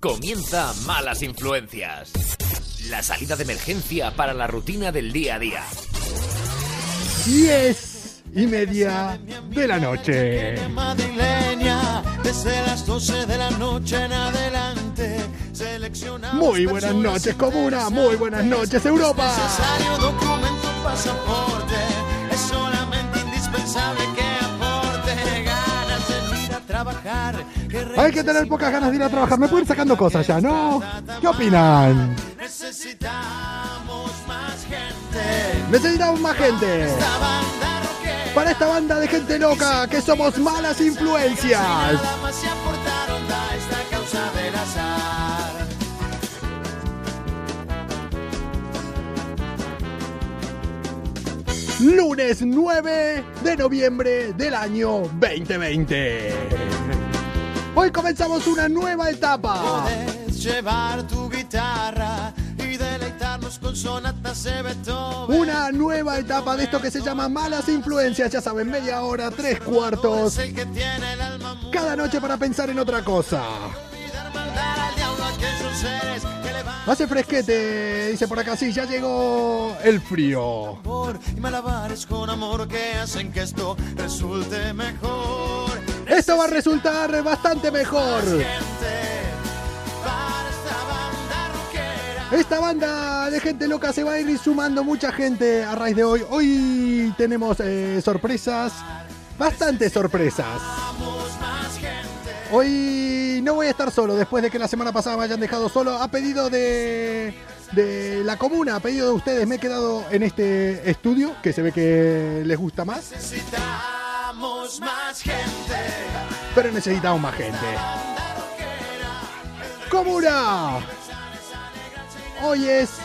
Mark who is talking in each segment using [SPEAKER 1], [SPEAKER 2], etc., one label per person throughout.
[SPEAKER 1] Comienza Malas Influencias. La salida de emergencia para la rutina del día a día.
[SPEAKER 2] Diez y media de la noche.
[SPEAKER 3] Madrileña, desde las 12 de la noche en adelante. seleccionamos
[SPEAKER 2] Muy buenas noches, comuna. Muy buenas noches, Europa.
[SPEAKER 3] Necesario documento, pasaporte. Es solamente indispensable que aporte ganas de ir a trabajar.
[SPEAKER 2] Hay que tener pocas ganas de ir a trabajar. Me pueden ir sacando cosas ya, ¿no? ¿Qué opinan?
[SPEAKER 3] Necesitamos más gente.
[SPEAKER 2] Necesitamos más gente. Para esta banda de gente loca que somos malas influencias. Lunes 9 de noviembre del año 2020. Hoy comenzamos una nueva etapa.
[SPEAKER 3] Puedes llevar tu guitarra y deleitarnos con sonatas de Beethoven.
[SPEAKER 2] Una nueva etapa de esto que se llama malas influencias. Ya saben, media hora, tres cuartos. Cada noche para pensar en otra cosa. Hace fresquete, dice por acá, sí, ya llegó el frío.
[SPEAKER 3] y malabares con amor que hacen que esto resulte mejor.
[SPEAKER 2] Esto va a resultar bastante mejor.
[SPEAKER 3] Esta banda
[SPEAKER 2] de gente loca se va a ir sumando mucha gente a raíz de hoy. Hoy tenemos eh, sorpresas, bastantes sorpresas. Hoy no voy a estar solo, después de que la semana pasada me hayan dejado solo. A pedido de, de la comuna, a pedido de ustedes, me he quedado en este estudio, que se ve que les gusta más,
[SPEAKER 3] Más gente.
[SPEAKER 2] pero necesitamos más gente. ¡Comuna! Hoy es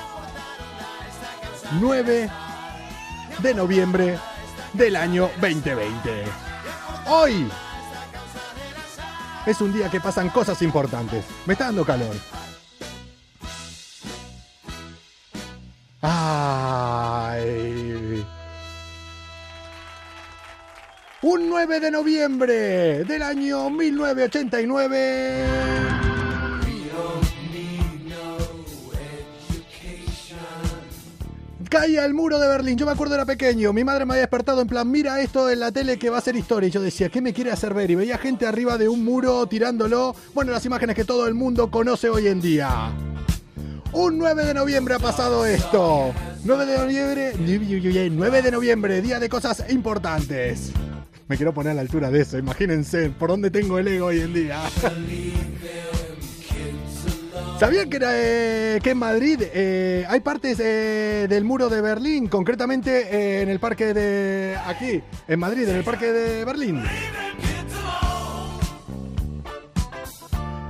[SPEAKER 2] 9 de noviembre del año 2020. Hoy es un día que pasan cosas importantes. Me está dando calor. Ay. Un 9 de noviembre del año 1989. Caía el muro de Berlín. Yo me acuerdo era pequeño. Mi madre me había despertado en plan, mira esto en la tele que va a ser historia. Y yo decía, ¿qué me quiere hacer ver? Y veía gente arriba de un muro tirándolo. Bueno, las imágenes que todo el mundo conoce hoy en día. Un 9 de noviembre ha pasado esto. 9 de noviembre, 9 de noviembre, día de cosas importantes. Me quiero poner a la altura de eso, imagínense por dónde tengo el ego hoy en día. ¿Sabían que, eh, que en Madrid eh, hay partes eh, del muro de Berlín, concretamente eh, en el parque de... aquí, en Madrid, en el parque de Berlín?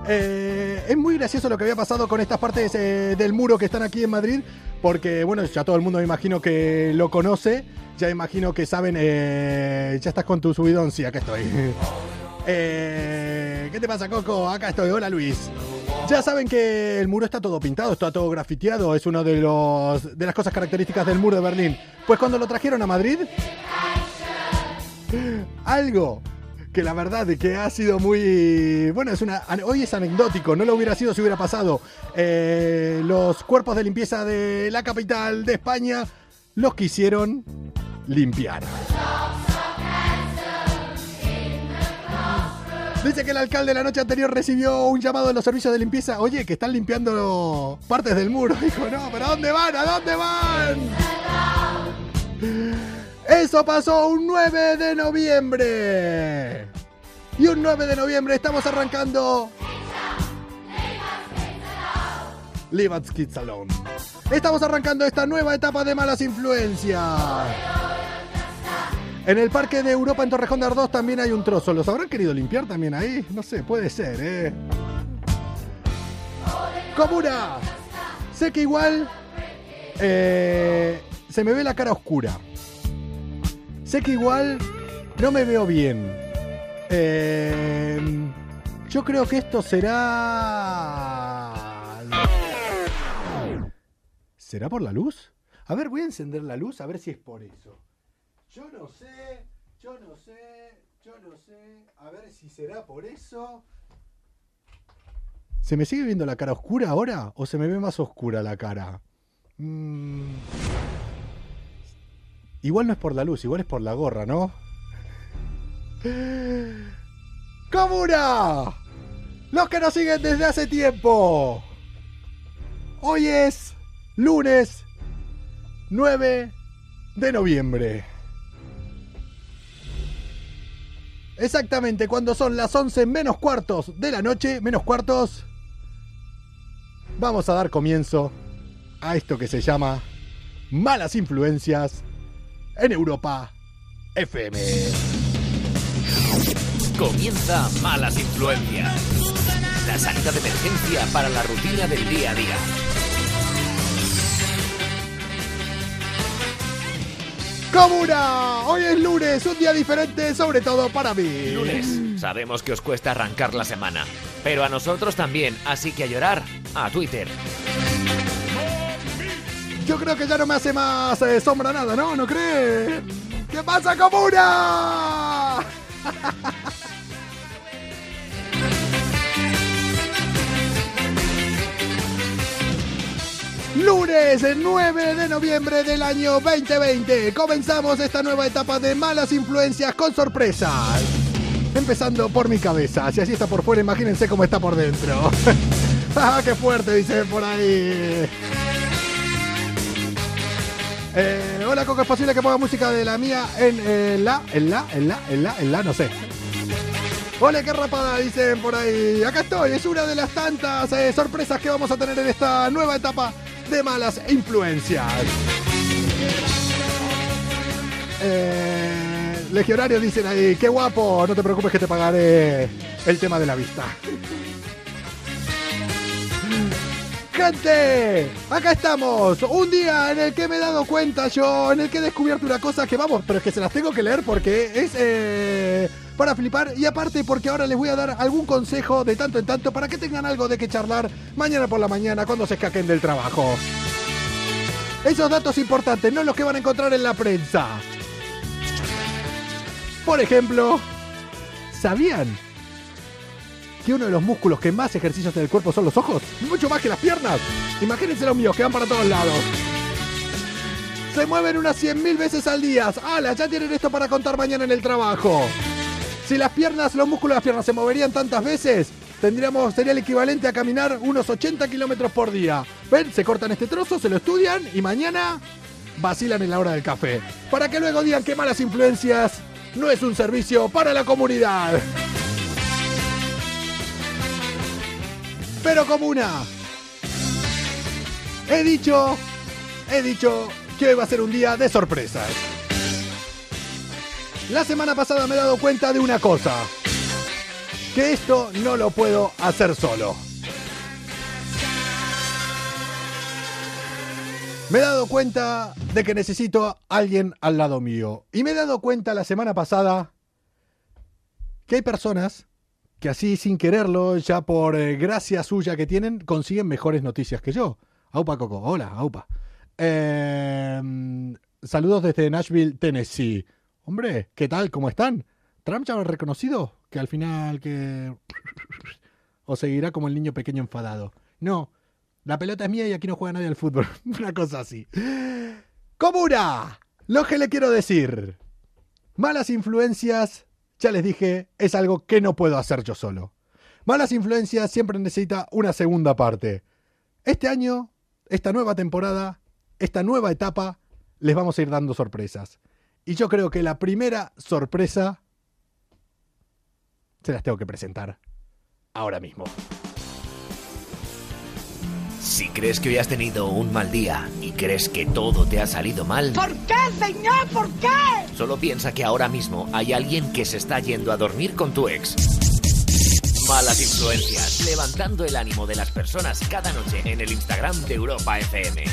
[SPEAKER 2] Eh, es muy gracioso lo que había pasado con estas partes eh, del muro que están aquí en Madrid, porque bueno, ya todo el mundo me imagino que lo conoce, ya imagino que saben, eh, ya estás con tu subidón, sí, acá estoy. Eh, ¿Qué te pasa, Coco? Acá estoy, hola Luis. Ya saben que el muro está todo pintado, está todo grafiteado, es una de, los, de las cosas características del muro de Berlín. Pues cuando lo trajeron a Madrid, algo que la verdad que ha sido muy bueno es una hoy es anecdótico no lo hubiera sido si hubiera pasado Eh, los cuerpos de limpieza de la capital de España los quisieron limpiar Dice que el alcalde la noche anterior recibió un llamado de los servicios de limpieza. Oye, que están limpiando partes del muro. Dijo, no, pero ¿a dónde van? ¿A dónde van? Eso pasó un 9 de noviembre. Y un 9 de noviembre estamos arrancando. Leave Us Alone. Estamos arrancando esta nueva etapa de malas influencias. En el Parque de Europa en Torrejón de Ardoz también hay un trozo. ¿Los habrán querido limpiar también ahí? No sé, puede ser, ¿eh? Comuna. Sé que igual eh, se me ve la cara oscura. Sé que igual no me veo bien. Eh, yo creo que esto será... ¿Será por la luz? A ver, voy a encender la luz a ver si es por eso. Yo no sé, yo no sé, yo no sé. A ver si será por eso. ¿Se me sigue viendo la cara oscura ahora o se me ve más oscura la cara? Mm. Igual no es por la luz, igual es por la gorra, ¿no? ¡Comuna! Los que nos siguen desde hace tiempo. Hoy es lunes 9 de noviembre. Exactamente cuando son las 11 menos cuartos de la noche, menos cuartos, vamos a dar comienzo a esto que se llama Malas Influencias en Europa FM.
[SPEAKER 1] Comienza Malas Influencias. La salida de emergencia para la rutina del día a día.
[SPEAKER 2] Comuna, hoy es lunes, un día diferente, sobre todo para mí.
[SPEAKER 1] Lunes. Sabemos que os cuesta arrancar la semana, pero a nosotros también, así que a llorar a Twitter.
[SPEAKER 2] Yo creo que ya no me hace más eh, sombra nada, ¿no? ¿No creen? ¿Qué pasa, Comuna? Lunes 9 de noviembre del año 2020. Comenzamos esta nueva etapa de malas influencias con sorpresas. Empezando por mi cabeza. Si así está por fuera, imagínense cómo está por dentro. ¡Ah, qué fuerte! Dicen por ahí. Eh, hola, Coco, ¿es posible que ponga música de la mía en eh, la, en la, en la, en la, en la, no sé? Hola, qué rapada, dicen por ahí. Acá estoy, es una de las tantas eh, sorpresas que vamos a tener en esta nueva etapa de malas influencias. Legionarios dicen ahí, qué guapo, no te preocupes que te pagaré el tema de la vista. Gente, acá estamos, un día en el que me he dado cuenta yo, en el que he descubierto una cosa que vamos, pero es que se las tengo que leer porque es eh, para flipar y aparte porque ahora les voy a dar algún consejo de tanto en tanto para que tengan algo de que charlar mañana por la mañana cuando se escaquen del trabajo. Esos datos importantes, no los que van a encontrar en la prensa. Por ejemplo, ¿sabían que uno de los músculos que más ejercicios en el cuerpo son los ojos? Mucho más que las piernas. Imagínense los míos que van para todos lados. Se mueven unas 100.000 veces al día. ¡Hala! Ya tienen esto para contar mañana en el trabajo. Si las piernas, los músculos de las piernas se moverían tantas veces, tendríamos, sería el equivalente a caminar unos 80 kilómetros por día. ¿Ven? Se cortan este trozo, se lo estudian y mañana vacilan en la hora del café. Para que luego digan que malas influencias no es un servicio para la comunidad. Pero comuna, he dicho, he dicho que hoy va a ser un día de sorpresas. La semana pasada me he dado cuenta de una cosa. Que esto no lo puedo hacer solo. Me he dado cuenta de que necesito a alguien al lado mío. Y me he dado cuenta la semana pasada que hay personas que así sin quererlo, ya por eh, gracia suya que tienen, consiguen mejores noticias que yo. Aupa Coco, hola, Aupa. Eh, saludos desde Nashville, Tennessee. Hombre, ¿qué tal? ¿Cómo están? ¿Trump ya ha reconocido? Que al final que... ¿O seguirá como el niño pequeño enfadado? No, la pelota es mía y aquí no juega nadie al fútbol. Una cosa así. Comuna, lo que le quiero decir. Malas influencias, ya les dije, es algo que no puedo hacer yo solo. Malas influencias siempre necesita una segunda parte. Este año, esta nueva temporada, esta nueva etapa, les vamos a ir dando sorpresas. Y yo creo que la primera sorpresa se las tengo que presentar ahora mismo.
[SPEAKER 1] Si crees que hoy has tenido un mal día y crees que todo te ha salido mal,
[SPEAKER 4] ¿Por qué, señor? ¿Por qué?
[SPEAKER 1] solo piensa que ahora mismo hay alguien que se está yendo a dormir con tu ex. Malas influencias, levantando el ánimo de las personas cada noche en el Instagram de Europa FM.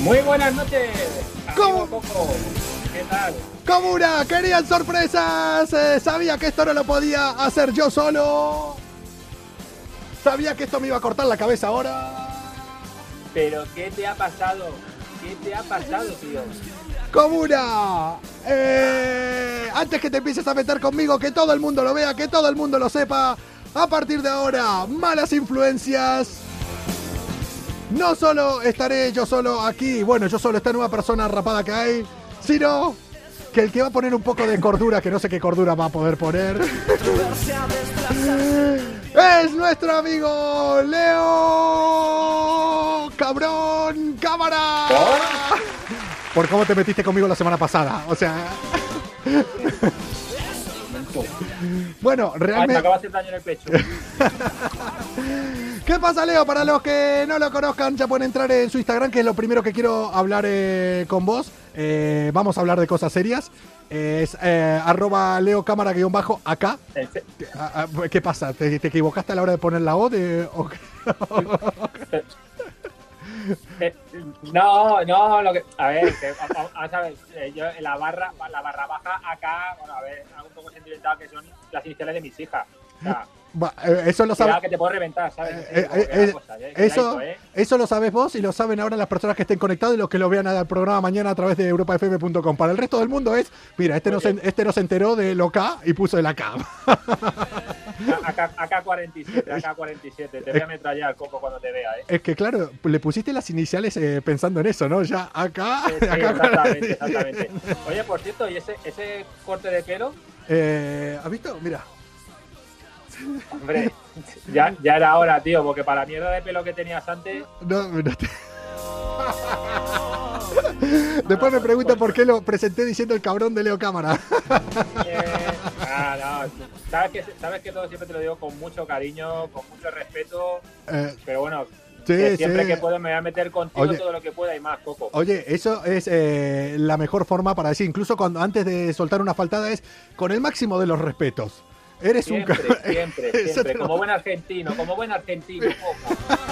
[SPEAKER 5] Muy buenas noches.
[SPEAKER 2] ¿Cómo?
[SPEAKER 5] Coco. ¿Qué tal?
[SPEAKER 2] Comuna, querían sorpresas. Eh, sabía que esto no lo podía hacer yo solo. Sabía que esto me iba a cortar la cabeza ahora.
[SPEAKER 5] Pero ¿qué te ha pasado? ¿Qué te ha pasado, tío?
[SPEAKER 2] Comuna, eh, antes que te empieces a meter conmigo, que todo el mundo lo vea, que todo el mundo lo sepa. A partir de ahora, malas influencias. No solo estaré yo solo aquí, bueno, yo solo esta nueva persona rapada que hay, sino que el que va a poner un poco de cordura, que no sé qué cordura va a poder poner, es nuestro amigo Leo Cabrón Cámara. Por cómo te metiste conmigo la semana pasada, o sea... Bueno,
[SPEAKER 5] Ay, me
[SPEAKER 2] realmente...
[SPEAKER 5] acaba de hacer daño en el pecho.
[SPEAKER 2] ¿Qué pasa, Leo? Para los que no lo conozcan, ya pueden entrar en su Instagram, que es lo primero que quiero hablar eh, con vos. Eh, vamos a hablar de cosas serias. Eh, es eh, arroba Leo Cámara guion bajo acá. Ah, ah, ¿Qué pasa? ¿Te, te equivocaste a la hora de poner la O? De,
[SPEAKER 5] eh, no, no, lo que. A ver, que, a- eh, yo en la barra, la barra baja acá, bueno, a ver, algo un poco sentimental que son las iniciales de mis hijas. O sea,
[SPEAKER 2] eso lo sabes.
[SPEAKER 5] que te puedo reventar, ¿sabes?
[SPEAKER 2] Eh,
[SPEAKER 5] Eh,
[SPEAKER 2] eh, eh,
[SPEAKER 5] cosa, eh,
[SPEAKER 2] Eso,
[SPEAKER 5] eh.
[SPEAKER 2] eso lo sabes vos y lo saben ahora las personas que estén conectados y los que lo vean al programa mañana a través de europafm.com. Para el resto del mundo es, mira, este no, se, este no se enteró de lo K y puso el acá.
[SPEAKER 5] Acá, acá 47, acá 47. Te voy a ametrallar, Coco, cuando te vea, ¿eh?
[SPEAKER 2] Es que claro, le pusiste las iniciales eh, pensando en eso, ¿no? Ya acá,
[SPEAKER 5] Sí, sí,
[SPEAKER 2] acá.
[SPEAKER 5] exactamente, exactamente. Oye, por cierto, ¿y ese, ese corte de pelo?
[SPEAKER 2] Eh, ¿Has visto? Mira.
[SPEAKER 5] Hombre, ya, ya era hora, tío, porque para la mierda de pelo que tenías antes,
[SPEAKER 2] No, no te- Después me pregunta por qué lo presenté diciendo el cabrón de Leo Cámara.
[SPEAKER 5] eh, ah, no, sabes que, sabes que todo siempre te lo digo con mucho cariño, con mucho respeto,
[SPEAKER 2] Eh,
[SPEAKER 5] pero bueno,
[SPEAKER 2] sí,
[SPEAKER 5] que siempre
[SPEAKER 2] sí.
[SPEAKER 5] que puedo me voy a meter contigo
[SPEAKER 2] Oye.
[SPEAKER 5] todo lo que pueda y más, Coco.
[SPEAKER 2] Oye, eso es eh, la mejor forma para decir, incluso cuando antes de soltar una faltada es con el máximo de los respetos. Eres un
[SPEAKER 5] Siempre,
[SPEAKER 2] ca-
[SPEAKER 5] siempre,
[SPEAKER 2] Eso
[SPEAKER 5] siempre.
[SPEAKER 2] lo-
[SPEAKER 5] Como buen argentino, como buen argentino.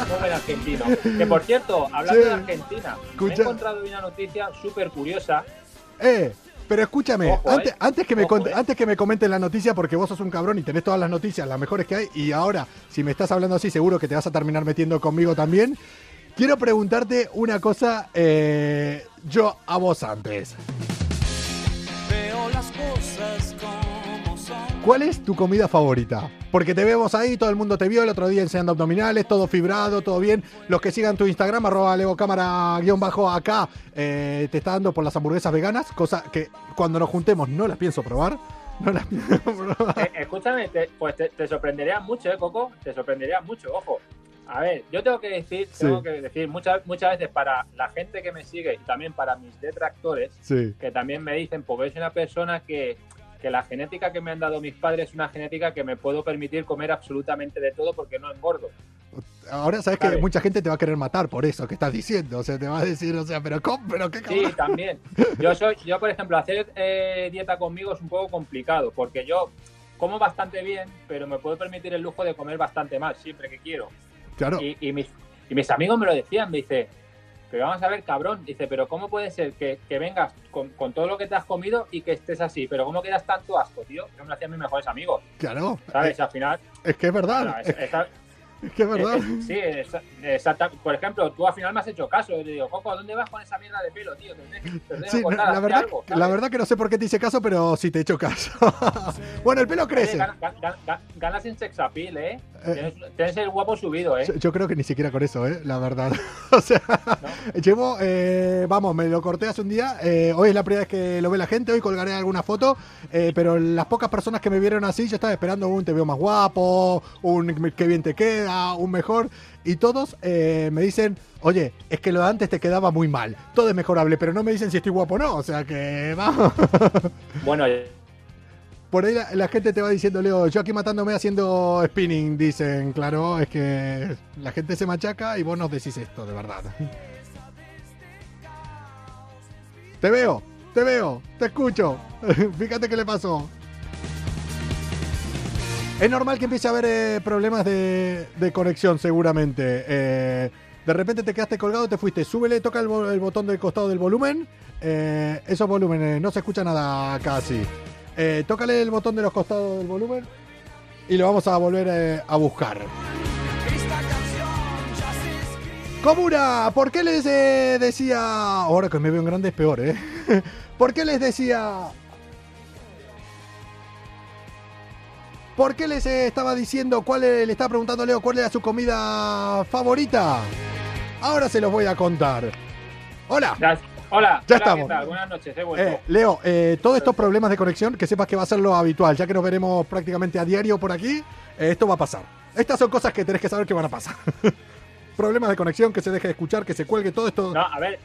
[SPEAKER 5] Como buen argentino. Que por cierto, hablando
[SPEAKER 2] Sí.
[SPEAKER 5] de Argentina, me he encontrado una noticia súper curiosa.
[SPEAKER 2] Eh, pero escúchame,
[SPEAKER 5] Ojo,
[SPEAKER 2] antes,
[SPEAKER 5] eh.
[SPEAKER 2] antes, que me
[SPEAKER 5] Ojo, eh.
[SPEAKER 2] antes que me comenten la noticia, porque vos sos un cabrón y tenés todas las noticias, las mejores que hay, y ahora, si me estás hablando así, seguro que te vas a terminar metiendo conmigo también. Quiero preguntarte una cosa, eh, yo a vos antes.
[SPEAKER 3] Veo las cosas.
[SPEAKER 2] ¿Cuál es tu comida favorita? Porque te vemos ahí, todo el mundo te vio el otro día enseñando abdominales, todo fibrado, todo bien. Los que sigan tu Instagram, arroba leocámara guion bajo acá, eh, te está dando por las hamburguesas veganas, cosa que cuando nos juntemos no las pienso probar. No las pienso probar.
[SPEAKER 5] Eh, escúchame, te- pues te, te sorprendería mucho, ¿eh, Coco? Te sorprendería mucho, ojo. A ver, yo tengo que decir,
[SPEAKER 2] Sí.
[SPEAKER 5] tengo que decir muchas, muchas veces para la gente que me sigue y también para mis detractores,
[SPEAKER 2] Sí.
[SPEAKER 5] que también me dicen, porque soy una persona que, que la genética que me han dado mis padres es una genética que me puedo permitir comer absolutamente de todo porque no engordo.
[SPEAKER 2] Ahora sabes que mucha gente te va a querer matar por eso que estás diciendo. O sea, te va a decir, o sea, pero ¿cómo? ¿Pero qué
[SPEAKER 5] Sí,
[SPEAKER 2] cabrón?
[SPEAKER 5] también. Yo soy, yo por ejemplo, hacer eh, dieta conmigo es un poco complicado porque yo como bastante bien, pero me puedo permitir el lujo de comer bastante más siempre que quiero.
[SPEAKER 2] Claro.
[SPEAKER 5] Y, y mis, y mis amigos me lo decían, me dice, pero vamos a ver, cabrón, dice, pero ¿cómo puede ser que, que vengas con, con todo lo que te has comido y que estés así? Pero ¿cómo quedas tanto asco, tío? Eso me lo hacían mis mejores amigos,
[SPEAKER 2] Claro.
[SPEAKER 5] ¿sabes?
[SPEAKER 2] Eh,
[SPEAKER 5] Al final,
[SPEAKER 2] Es que es verdad.
[SPEAKER 5] es-
[SPEAKER 2] Es, es que es verdad.
[SPEAKER 5] eh, eh, sí, exacta- Por ejemplo, tú al final me has hecho caso. Yo te digo, Coco, ¿a dónde vas con esa mierda de pelo, tío? Te te
[SPEAKER 2] Sí,
[SPEAKER 5] que
[SPEAKER 2] no,
[SPEAKER 5] cortar,
[SPEAKER 2] la, verdad,
[SPEAKER 5] algo,
[SPEAKER 2] la verdad que no sé por qué te hice caso, pero sí te he hecho caso. bueno, el pelo
[SPEAKER 5] Oye,
[SPEAKER 2] crece.
[SPEAKER 5] gana- gana- gana- ganas en sex appeal, ¿eh?
[SPEAKER 2] Eh,
[SPEAKER 5] Tienes, tienes el guapo subido, ¿eh?
[SPEAKER 2] Yo, yo creo que ni siquiera con eso, ¿eh? La verdad. o sea, llevo, eh, vamos, me lo corté hace un día. eh, hoy es la primera vez que lo ve la gente. Hoy colgaré alguna foto. eh, pero las pocas personas que me vieron así, yo estaba esperando un te veo más guapo, un qué bien te queda, un mejor. Y todos eh, me dicen, oye, es que lo de antes te quedaba muy mal. Todo es mejorable, pero no me dicen si estoy guapo o no. O sea que, vamos.
[SPEAKER 5] Bueno,
[SPEAKER 2] Por ahí la, la gente te va diciendo, Leo, yo aquí matándome haciendo spinning, dicen, claro, es que la gente se machaca y vos nos decís esto, de verdad. Te veo, te veo, te escucho. Fíjate qué le pasó. Es normal que empiece a haber eh, problemas de, conexión, seguramente. Eh, de repente te quedaste colgado, te fuiste. Súbele, toca el, bo- el botón del costado del volumen. Eh, esos volúmenes, no se escucha nada casi. Tócale el botón de los costados del volumen y lo vamos a volver a buscar. Comuna, ¿por qué les decía... Ahora que me veo en grande es peor, ¿eh? ¿Por qué les decía... ¿Por qué les eh, estaba diciendo cuál eh, le estaba preguntando Leo cuál era su comida favorita? Ahora se los voy a contar. Hola.
[SPEAKER 5] Hola,
[SPEAKER 2] Ya
[SPEAKER 5] hola,
[SPEAKER 2] estamos.
[SPEAKER 5] ¿qué tal? Buenas noches, he vuelto.
[SPEAKER 2] Eh, Leo, eh, todos estos problemas de conexión, que sepas que va a ser lo habitual, ya que nos veremos prácticamente a diario por aquí, eh, esto va a pasar. Estas son cosas que tenés que saber que van a pasar. problemas de conexión, que se deje de escuchar, que se cuelgue, todo esto.
[SPEAKER 5] No, a ver.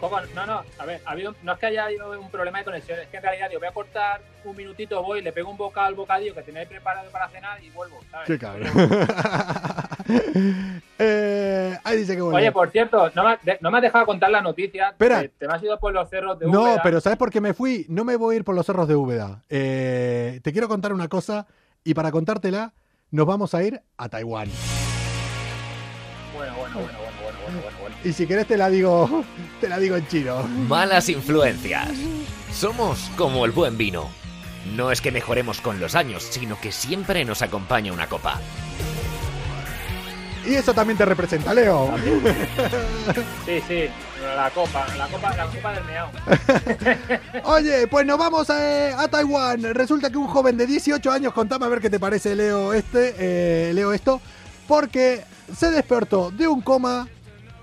[SPEAKER 5] ¿Cómo? No, no, a ver, ha habido, no es que haya habido un problema de conexión, es que en realidad yo voy a cortar un minutito, voy, le pego un bocado al bocadillo que ahí preparado para cenar y vuelvo, ¿sabes?
[SPEAKER 2] Qué cabrón. Eh, ahí dice que bueno.
[SPEAKER 5] Oye, por cierto, no me, de- no me has dejado contar la noticia.
[SPEAKER 2] Espera.
[SPEAKER 5] Te me has ido por los cerros de
[SPEAKER 2] No,
[SPEAKER 5] Úbeda.
[SPEAKER 2] pero ¿sabes por qué me fui? No me voy a ir por los cerros de Úbeda. Eh, te quiero contar una cosa y para contártela nos vamos a ir a Taiwán.
[SPEAKER 5] Bueno, bueno, bueno, bueno, bueno, bueno, bueno, bueno.
[SPEAKER 2] Y si querés te la digo, te la digo en chino.
[SPEAKER 1] Malas influencias. Somos como el buen vino. No es que mejoremos con los años, sino que siempre nos acompaña una copa.
[SPEAKER 2] Y eso también te representa, Leo.
[SPEAKER 5] Sí, sí, la copa, la copa, la copa del meao.
[SPEAKER 2] Oye, pues nos vamos a, a Taiwán. Resulta que un joven de 18 años, contame a ver qué te parece, Leo, este, eh, Leo esto, porque se despertó de un coma,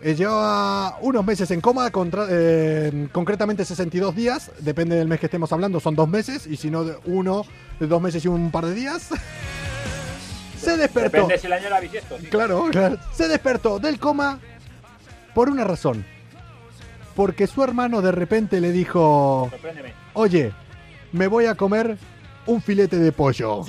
[SPEAKER 2] eh, llevaba unos meses en coma, contra- eh, concretamente 62 días, depende del mes que estemos hablando, son dos meses, y si no, uno, dos meses y un par de días. se despertó.
[SPEAKER 5] Depende si el año la bisiesto. sí.
[SPEAKER 2] Claro, claro. Se despertó del coma por una razón. Porque su hermano de repente le dijo, oye, me voy a comer un filete de pollo.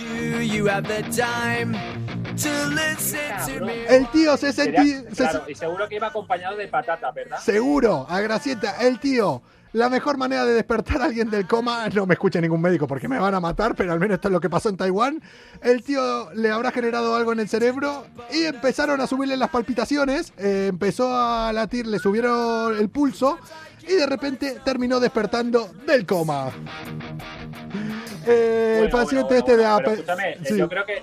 [SPEAKER 2] El tío se sentía...
[SPEAKER 5] claro, y seguro que iba acompañado de patata, ¿verdad?
[SPEAKER 2] Seguro, a Gracieta, el tío. La mejor manera de despertar a alguien del coma, no me escucha ningún médico porque me van a matar, pero al menos esto es lo que pasó en Taiwán. El tío le habrá generado algo en el cerebro y empezaron a subirle las palpitaciones, eh, empezó a latir, le subieron el pulso y de repente terminó despertando del coma. Eh, el paciente
[SPEAKER 5] bueno,
[SPEAKER 2] este de Apple.
[SPEAKER 5] escúchame, eh,
[SPEAKER 2] Sí.
[SPEAKER 5] yo creo que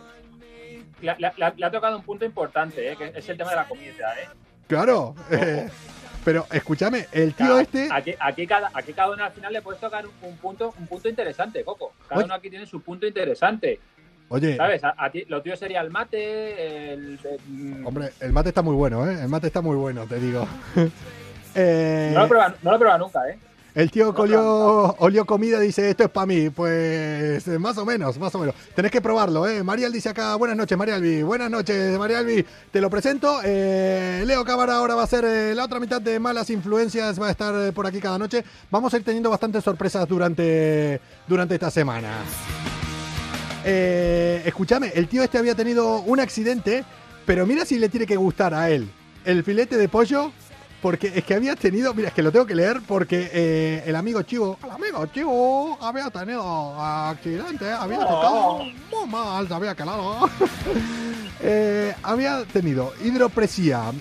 [SPEAKER 5] le, ha tocado un punto importante, eh, que es el tema de la comida, ¿eh?
[SPEAKER 2] Claro. eh, pero escúchame, el tío
[SPEAKER 5] Cada-
[SPEAKER 2] este.
[SPEAKER 5] Aquí, aquí cada, aquí cada uno al final le puedes tocar un, un punto, un punto interesante, Coco. Cada
[SPEAKER 2] Oye.
[SPEAKER 5] uno aquí tiene su punto interesante,
[SPEAKER 2] Oye,
[SPEAKER 5] ¿sabes? A, a ti, lo tuyo sería el mate, el... el- mm,
[SPEAKER 2] hombre, el mate está muy bueno, ¿eh? El mate está muy bueno, te digo. Eh,
[SPEAKER 5] no, lo he probado, no lo he probado nunca, ¿eh?
[SPEAKER 2] El tío colió, olió comida dice, esto es para mí. Pues eh, más o menos, más o menos. Tenés que probarlo, ¿eh? Marial dice acá, buenas noches, Marialvi. Buenas noches, Marialvi. Te lo presento. Eh, Leo Cámara ahora va a ser eh, la otra mitad de Malas Influencias. Va a estar eh, por aquí cada noche. Vamos a ir teniendo bastantes sorpresas durante, durante esta semana. Eh, escúchame, el tío este había tenido un accidente, pero mira si le tiene que gustar a él el filete de pollo, porque es que había tenido, mira, es que lo tengo que leer porque eh, el amigo Chivo, el amigo Chivo había tenido accidente, había
[SPEAKER 5] Oh.
[SPEAKER 2] tocado muy mal, se había quedado. Eh, había tenido hidropresía,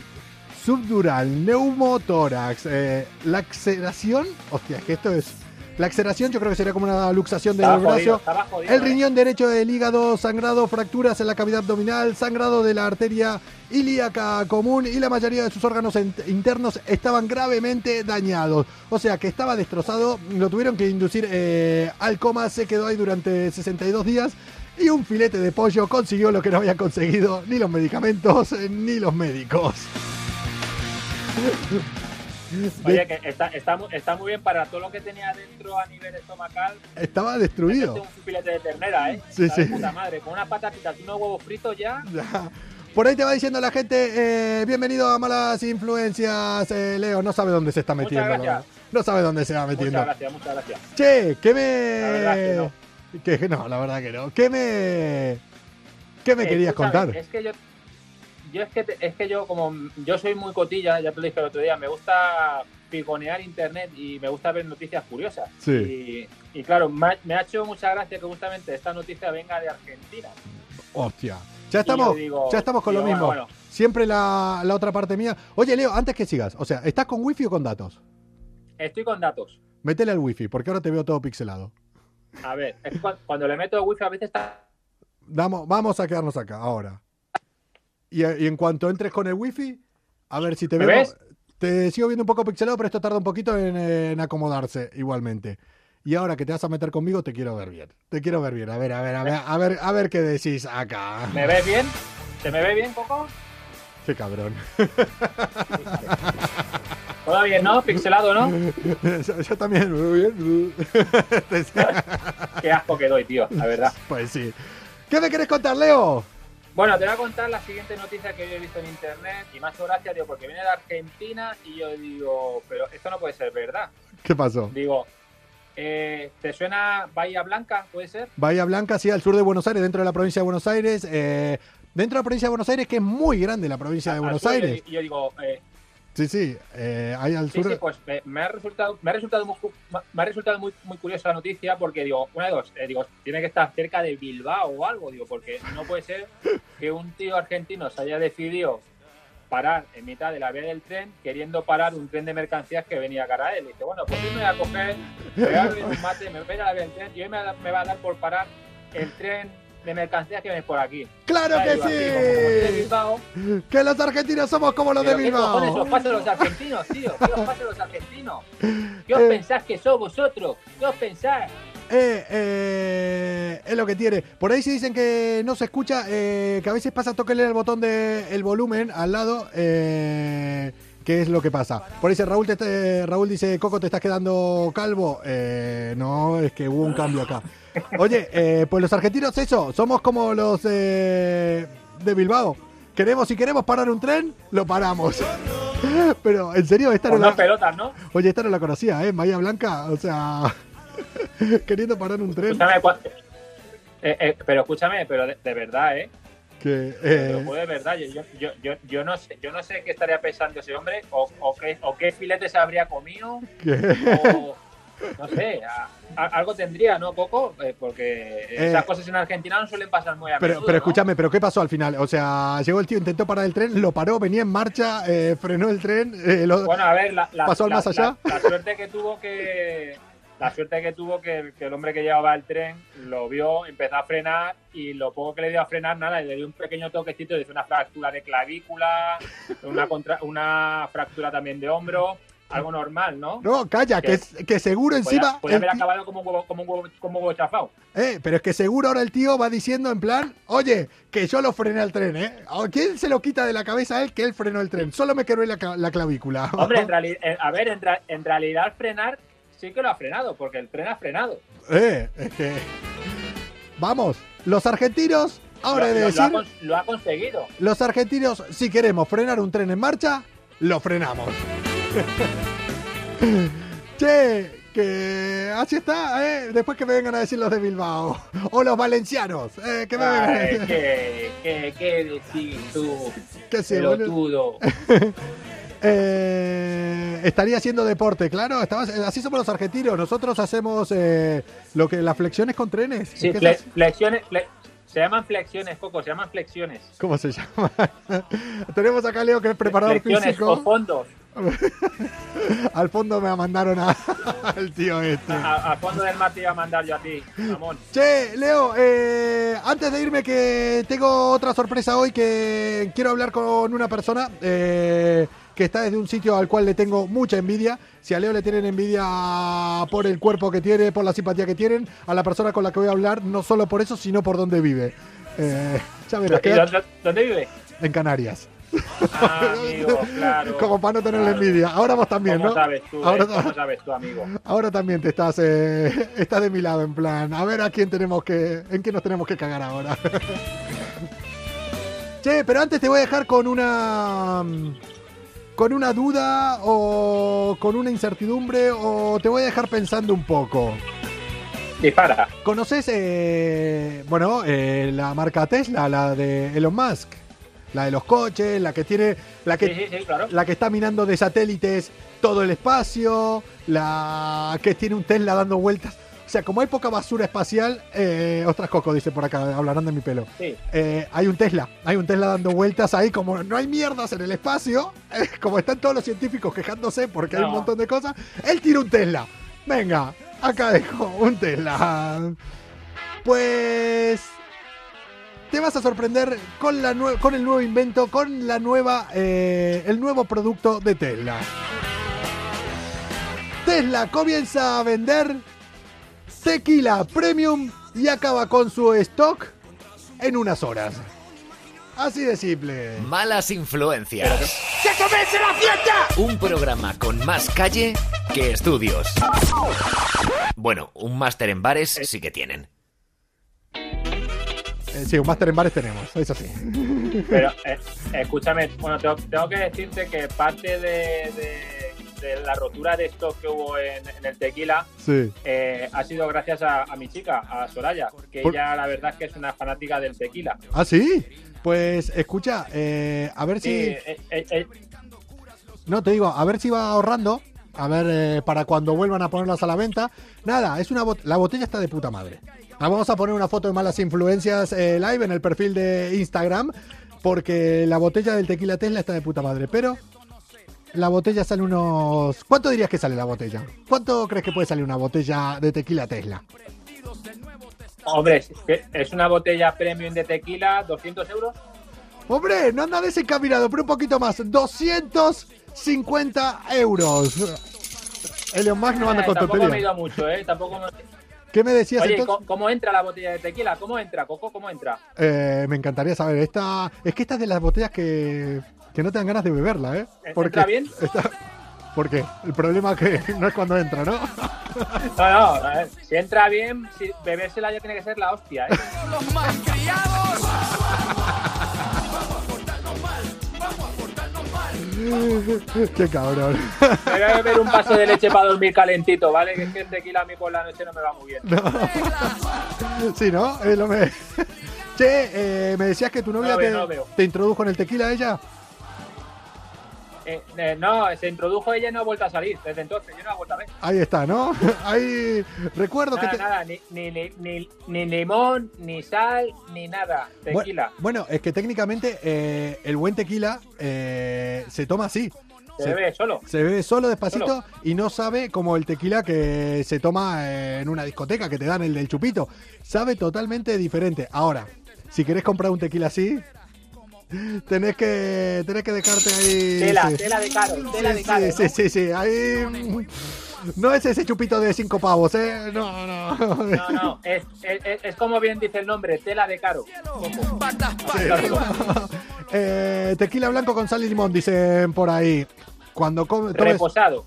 [SPEAKER 2] subdural, neumotórax, eh, laxeración, hostia, es que esto es... Laxeración yo creo que sería como una luxación del brazo. El riñón derecho del hígado, sangrado, fracturas en la cavidad abdominal, sangrado de la arteria ilíaca común y la mayoría de sus órganos internos estaban gravemente dañados. O sea que estaba destrozado, lo tuvieron que inducir eh, al coma, se quedó ahí durante 62 días y un filete de pollo consiguió lo que no habían conseguido ni los medicamentos eh, ni los médicos.
[SPEAKER 5] Oye, que está, está, está muy bien para todo lo que tenía dentro a nivel estomacal.
[SPEAKER 2] Estaba destruido.
[SPEAKER 5] un filete de ternera, ¿eh?
[SPEAKER 2] Sí, sí.
[SPEAKER 5] puta madre, con unas patatitas y unos huevos fritos ya.
[SPEAKER 2] Ya. Por ahí te va diciendo la gente, eh, bienvenido a Malas Influencias, eh, Leo, no sabe dónde se está metiendo. No, no sabe dónde se va metiendo.
[SPEAKER 5] Muchas gracias, muchas gracias.
[SPEAKER 2] Che, ¿qué
[SPEAKER 5] La verdad que
[SPEAKER 2] me...
[SPEAKER 5] no.
[SPEAKER 2] que no, la verdad que no. ¿Qué me... ¿Qué me
[SPEAKER 5] Eh,
[SPEAKER 2] querías contar?
[SPEAKER 5] Es que yo, yo es que te- es que yo como yo soy muy cotilla, ya te lo dije el otro día, me gusta piconear internet y me gusta ver noticias curiosas.
[SPEAKER 2] Sí.
[SPEAKER 5] Y, y claro, me ha, me ha hecho mucha gracia que justamente esta noticia venga de Argentina.
[SPEAKER 2] Hostia. Ya estamos,
[SPEAKER 5] digo-
[SPEAKER 2] ya estamos con lo mismo.
[SPEAKER 5] bueno, bueno.
[SPEAKER 2] Siempre la, la otra parte mía. Oye, Leo, antes que sigas, o sea, ¿estás con wifi o con datos?
[SPEAKER 5] Estoy con datos.
[SPEAKER 2] Métele al wifi, porque ahora te veo todo pixelado.
[SPEAKER 5] A ver, es cuando, cuando le meto wifi a veces está
[SPEAKER 2] Damos, vamos a quedarnos acá, ahora. Y, y en cuanto entres con el wifi, a ver si te
[SPEAKER 5] ¿Me
[SPEAKER 2] veo.
[SPEAKER 5] ves?
[SPEAKER 2] Te sigo viendo un poco pixelado, pero esto tarda un poquito en, en acomodarse igualmente. Y ahora que te vas a meter conmigo, te quiero ver bien. Te quiero ver bien. A ver, a ver, a ver, a ver, a ver qué decís acá.
[SPEAKER 5] ¿Me ves bien? ¿Se me ve bien, Coco?
[SPEAKER 2] Qué cabrón.
[SPEAKER 5] Todo bien, ¿no? Pixelado, ¿no?
[SPEAKER 2] yo, yo también, muy bien.
[SPEAKER 5] Qué asco que doy, tío, la verdad.
[SPEAKER 2] Pues sí. ¿Qué me querés contar, Leo?
[SPEAKER 5] Bueno, te voy a contar la siguiente noticia que yo he visto en internet y más gracia, tío, porque viene de Argentina y yo digo, pero esto no puede ser verdad.
[SPEAKER 2] ¿Qué pasó?
[SPEAKER 5] Digo, eh, ¿te suena Bahía Blanca? ¿Puede ser?
[SPEAKER 2] Bahía Blanca, sí, al sur de Buenos Aires, dentro de la provincia de Buenos Aires. eh, dentro de la provincia de Buenos Aires, que es muy grande la provincia de
[SPEAKER 5] Al
[SPEAKER 2] Buenos
[SPEAKER 5] sur,
[SPEAKER 2] Aires.
[SPEAKER 5] Y yo digo, eh,
[SPEAKER 2] Sí, sí, eh, ahí al
[SPEAKER 5] sí,
[SPEAKER 2] sur.
[SPEAKER 5] sí, pues me, me ha resultado, me ha resultado, muy, me ha resultado muy, muy curiosa la noticia porque digo, una de dos, eh, digo, tiene que estar cerca de Bilbao o algo, digo, porque no puede ser que un tío argentino se haya decidido parar en mitad de la vía del tren queriendo parar un tren de mercancías que venía cara a él. Y dice, bueno, pues yo me voy a coger, me voy a abrir un mate, me voy a ir a la vía del tren y hoy me, me va a dar por parar el tren de mercancías que viene por aquí.
[SPEAKER 2] ¡Claro que
[SPEAKER 5] como- como
[SPEAKER 2] sí!
[SPEAKER 5] Bilbao,
[SPEAKER 2] Que los argentinos somos como los de
[SPEAKER 5] pero ¿qué os
[SPEAKER 2] Bilbao.
[SPEAKER 5] pasa a los argentinos, tío? ¿Qué os pasa a los argentinos? ¿Qué os
[SPEAKER 2] Eh.
[SPEAKER 5] pensás que sos vosotros? ¿Qué os pensás?
[SPEAKER 2] Eh, eh, es lo que tiene. Por ahí si dicen que no se escucha, eh, que a veces pasa, tóquenle el botón del el volumen al lado, eh, que es lo que pasa. Por ahí dice Raúl, te, te- Raúl dice, Coco, ¿te estás quedando calvo? Eh, no, es que hubo un cambio acá. Oye, eh, pues los argentinos eso, somos como los eh, de Bilbao. Queremos, si queremos parar un tren, lo paramos. Pero, en serio, esta no la,
[SPEAKER 5] pelotas, ¿no?
[SPEAKER 2] oye, esta no la conocía, ¿eh? Bahía Blanca, o sea, queriendo parar un tren.
[SPEAKER 5] Escúchame, eh, eh, pero escúchame, pero de, de verdad, ¿eh?
[SPEAKER 2] Que,
[SPEAKER 5] Pero
[SPEAKER 2] eh,
[SPEAKER 5] fue de verdad. Yo, yo, yo, yo, no sé, yo no sé qué estaría pensando ese hombre, o, o, qué, o qué filetes habría comido,
[SPEAKER 2] que-
[SPEAKER 5] o no sé, a- a- algo tendría, ¿no, Coco? Eh, porque
[SPEAKER 2] Eh,
[SPEAKER 5] esas cosas en Argentina no suelen pasar muy a
[SPEAKER 2] pero,
[SPEAKER 5] menudo,
[SPEAKER 2] pero
[SPEAKER 5] ¿no?
[SPEAKER 2] escúchame, pero ¿qué pasó al final? O sea, llegó el tío, intentó parar el tren, lo paró, venía en marcha, eh, frenó el tren, eh, lo-
[SPEAKER 5] Bueno, a ver, la, la-
[SPEAKER 2] ¿Pasó al
[SPEAKER 5] la-
[SPEAKER 2] más allá?
[SPEAKER 5] La suerte que tuvo que la suerte que tuvo que, el- que el hombre que llevaba el tren lo vio, empezó a frenar y lo poco que le dio a frenar nada, le dio un pequeño toquecito, hizo una fractura de clavícula, una contra- una fractura también de hombro, algo normal, ¿no?
[SPEAKER 2] No, calla, que,
[SPEAKER 5] ¿Qué?
[SPEAKER 2] que seguro
[SPEAKER 5] Podía,
[SPEAKER 2] encima... el
[SPEAKER 5] haber acabado como un huevo, como un huevo, como un huevo chafado.
[SPEAKER 2] eh, pero es que seguro ahora el tío va diciendo en plan, oye, que yo lo frené al tren, ¿eh? ¿A quién se lo quita de la cabeza a él que él frenó el tren? Solo me quebré la, la clavícula.
[SPEAKER 5] Hombre, en en- a ver, en, en realidad frenar sí que lo ha frenado, porque el tren ha frenado.
[SPEAKER 2] Eh, es que... Vamos, los argentinos, ahora
[SPEAKER 5] lo,
[SPEAKER 2] he de
[SPEAKER 5] lo- lo ha
[SPEAKER 2] decir...
[SPEAKER 5] lo ha conseguido.
[SPEAKER 2] Los argentinos, si queremos frenar un tren en marcha, lo frenamos. che, que así está, ¿eh? Después que me vengan a decir los de Bilbao. O los valencianos, ¿eh? Que me vengan a
[SPEAKER 5] Ay,
[SPEAKER 2] decir.
[SPEAKER 5] ¿qué, qué, qué decís tú,
[SPEAKER 2] Que sí,
[SPEAKER 5] pelotudo?
[SPEAKER 2] Eh, estaría haciendo deporte, claro. estabas- así somos los argentinos. Nosotros hacemos eh, lo que las flexiones con trenes.
[SPEAKER 5] Sí,
[SPEAKER 2] ¿Qué
[SPEAKER 5] fle-
[SPEAKER 2] es-
[SPEAKER 5] flexiones, fle- se llaman flexiones, Coco, se llaman flexiones.
[SPEAKER 2] ¿Cómo se llama? Tenemos acá a Leo que es preparador
[SPEAKER 5] flexiones o
[SPEAKER 2] físico.
[SPEAKER 5] fondos.
[SPEAKER 2] Al fondo me mandaron a- al tío este.
[SPEAKER 5] A, a fondo del mar te iba a mandar yo a ti, Ramón.
[SPEAKER 2] Che, Leo, eh, antes de irme que tengo otra sorpresa hoy que quiero hablar con una persona eh, que está desde un sitio al cual le tengo mucha envidia. Si a Leo le tienen envidia por el cuerpo que tiene, por la simpatía que tienen, a la persona con la que voy a hablar, no solo por eso, sino por dónde vive. Eh, ya verás,
[SPEAKER 5] ¿Y
[SPEAKER 2] queda
[SPEAKER 5] dónde, dónde vive?
[SPEAKER 2] en Canarias.
[SPEAKER 5] Ah, amigo, claro.
[SPEAKER 2] Como para no tenerle
[SPEAKER 5] claro.
[SPEAKER 2] envidia. Ahora vos también,
[SPEAKER 5] ¿Cómo
[SPEAKER 2] ¿no?
[SPEAKER 5] sabes tú, eh?
[SPEAKER 2] Ahora,
[SPEAKER 5] ¿Cómo sabes tú, amigo?
[SPEAKER 2] ahora también te estás, eh, estás de mi lado en plan. A ver a quién tenemos que, en quién nos tenemos que cagar ahora. che, pero antes te voy a dejar con una, mm, con una duda o con una incertidumbre o te voy a dejar pensando un poco.
[SPEAKER 5] Dispara.
[SPEAKER 2] ¿Conoces, eh, bueno, eh, la marca Tesla, la de Elon Musk? La de los coches, la que tiene, la que
[SPEAKER 5] Sí, sí, sí, claro.
[SPEAKER 2] la que está minando de satélites todo el espacio, la que tiene un Tesla dando vueltas. O sea, como hay poca basura espacial, eh, ostras, Coco dice por acá, hablarán de mi pelo.
[SPEAKER 5] Sí.
[SPEAKER 2] Eh, hay un Tesla, hay un Tesla dando vueltas ahí, como no hay mierdas en el espacio, eh, como están todos los científicos quejándose porque hay un montón de cosas, él tira un Tesla. Venga, acá dejo un Tesla. Pues te vas a sorprender con, la con el nuevo invento, con la nueva, eh, el nuevo producto de Tesla. Tesla comienza a vender tequila premium y acaba con su stock en unas horas. Así de simple.
[SPEAKER 1] Malas influencias.
[SPEAKER 4] ¡Que comience la fiesta!
[SPEAKER 1] Un programa con más calle que estudios. Bueno, un máster en bares sí que tienen.
[SPEAKER 2] Eh, sí, un máster en bares tenemos, eso sí.
[SPEAKER 5] Pero eh, escúchame, bueno, tengo, tengo que decirte que parte de, de- de la rotura de stock que hubo en, en el tequila
[SPEAKER 2] Sí.
[SPEAKER 5] eh, ha sido gracias a, a mi chica, a Soraya, que
[SPEAKER 2] Por-
[SPEAKER 5] ella la verdad es que es una fanática del tequila.
[SPEAKER 2] ¿Ah, sí? Pues escucha, eh, a ver si...
[SPEAKER 5] Eh,
[SPEAKER 2] No, te digo, a ver si va ahorrando. A ver, eh, para cuando vuelvan a ponerlas a la venta. Nada, es una bot- la botella está de puta madre. La vamos a poner una foto de malas influencias live en el perfil de Instagram. Porque la botella del tequila Tesla está de puta madre. Pero la botella sale unos. ¿Cuánto dirías que sale la botella? ¿Cuánto crees que puede salir una botella de tequila Tesla?
[SPEAKER 5] hombre, es, una botella premium de tequila, 200 euros.
[SPEAKER 2] Hombre, no anda desencaminado, pero un poquito más. 250 euros. Elon Musk no anda
[SPEAKER 5] Eh,
[SPEAKER 2] con
[SPEAKER 5] tampoco me he
[SPEAKER 2] tonterías.
[SPEAKER 5] ido mucho, ¿eh? Tampoco me-
[SPEAKER 2] ¿Qué me decías
[SPEAKER 5] Oye, cómo entra la botella de tequila? ¿Cómo entra, Coco? ¿Cómo entra?
[SPEAKER 2] Eh, me encantaría saber. Esta, es que esta es de las botellas que, que no te dan ganas de beberla, ¿eh?
[SPEAKER 5] ¿Entra bien?
[SPEAKER 2] está- ¿Por qué? El problema es que no es cuando entra, ¿no?
[SPEAKER 5] No, no, a ver, si entra bien, si bebérsela ya tiene que ser la hostia, ¿eh?
[SPEAKER 2] Qué cabrón.
[SPEAKER 5] Me voy a beber un vaso de leche para dormir calentito, ¿vale? Que es que el tequila a mí por la noche no me va muy bien.
[SPEAKER 2] sí, ¿no? Lo me... Che, eh, me decías que tu novia
[SPEAKER 5] No
[SPEAKER 2] te,
[SPEAKER 5] no
[SPEAKER 2] te introdujo en el tequila ella.
[SPEAKER 5] Eh, eh, no, se introdujo ella y no ha vuelto a salir desde entonces. Yo no la he vuelto a ver.
[SPEAKER 2] Ahí está, ¿no? Ahí recuerdo
[SPEAKER 5] Nada,
[SPEAKER 2] que te...
[SPEAKER 5] nada, ni, ni, ni, ni- limón, ni sal, ni nada. Tequila.
[SPEAKER 2] Bueno, es que técnicamente eh, el buen tequila se toma así.
[SPEAKER 5] Se bebe solo.
[SPEAKER 2] Se bebe solo despacito
[SPEAKER 5] Solo.
[SPEAKER 2] y no sabe como el tequila que se toma en una discoteca, que te dan el del chupito. Sabe totalmente diferente. Ahora, si querés comprar un tequila así, tenés que, tenés que dejarte ahí.
[SPEAKER 5] Tela,
[SPEAKER 2] sí.
[SPEAKER 5] tela de caro, tela
[SPEAKER 2] Sí,
[SPEAKER 5] de caro.
[SPEAKER 2] sí,
[SPEAKER 5] ¿no?
[SPEAKER 2] sí, ahí. No es ese chupito de cinco pavos, ¿eh? No, no.
[SPEAKER 5] No, no, es, es, es- como bien dice el nombre, tela de caro.
[SPEAKER 2] Eh, tequila blanco con sal y limón, dicen por ahí. Cuando come,
[SPEAKER 5] Reposado,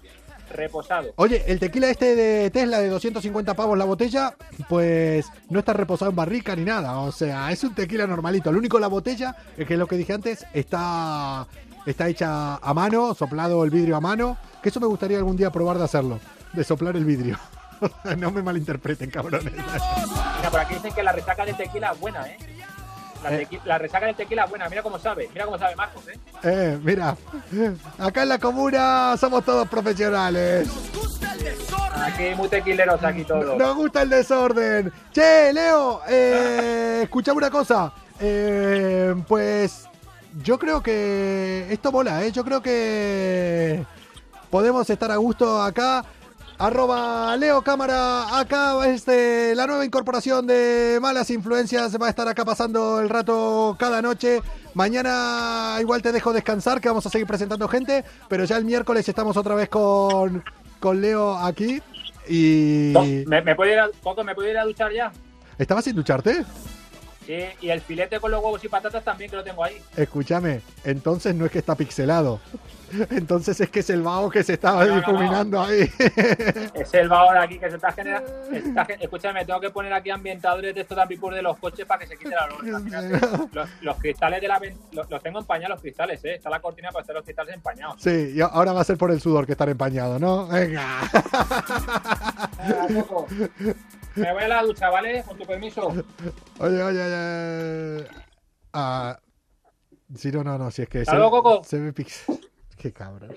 [SPEAKER 5] reposado.
[SPEAKER 2] Oye, el tequila este de Tesla de 250 pavos la botella, pues no está reposado en barrica ni nada. O sea, es un tequila normalito. Lo único la botella, es que es lo que dije antes, está, está hecha a mano, soplado el vidrio a mano. Que eso me gustaría algún día probar de hacerlo, de soplar el vidrio. no me malinterpreten, cabrones.
[SPEAKER 5] Mira, por aquí dicen que la resaca de tequila es buena, ¿eh? La,
[SPEAKER 2] Eh.
[SPEAKER 5] tequi- la resaca de tequila es buena, mira cómo sabe, mira cómo sabe Marcos, ¿eh?
[SPEAKER 2] Eh, mira, acá en la comuna somos todos profesionales.
[SPEAKER 5] Aquí muy tequileros aquí todos.
[SPEAKER 2] Nos gusta el desorden. Che, Leo, eh, escuchame una cosa. Eh, pues yo creo que esto mola, ¿eh? Yo creo que podemos estar a gusto acá. Arroba Leo Cámara, acá este, la nueva incorporación de Malas Influencias va a estar acá pasando el rato cada noche. Mañana igual te dejo descansar, que vamos a seguir presentando gente, pero ya el miércoles estamos otra vez con, con Leo aquí. Y...
[SPEAKER 5] ¿Me, me puedo ir a, Coco, ¿me puedo ir a duchar ya?
[SPEAKER 2] ¿Estabas sin ducharte?
[SPEAKER 5] Sí, y el filete con los huevos y patatas también que lo tengo ahí.
[SPEAKER 2] Escúchame, entonces no es que está pixelado. Entonces es que es el vaho que se estaba
[SPEAKER 5] No, no, no.
[SPEAKER 2] difuminando ahí.
[SPEAKER 5] Es el ahora aquí que se está generando. Escúchame, tengo que poner aquí ambientadores de estos de ambipur de los coches para que se quite la. Imagínate. Los, los cristales de la los, los tengo empañados los cristales, eh. Está la cortina para estar los cristales empañados.
[SPEAKER 2] Sí, y ahora va a ser por el sudor que están empañados, ¿no? Venga.
[SPEAKER 5] Coco. Me voy a la ducha, ¿vale? Con tu permiso.
[SPEAKER 2] Oye, oye, oye. Ah, sí, no, no, no, si es que
[SPEAKER 5] ¿Hasta Coco?
[SPEAKER 2] se ve pixel. Qué cabrón.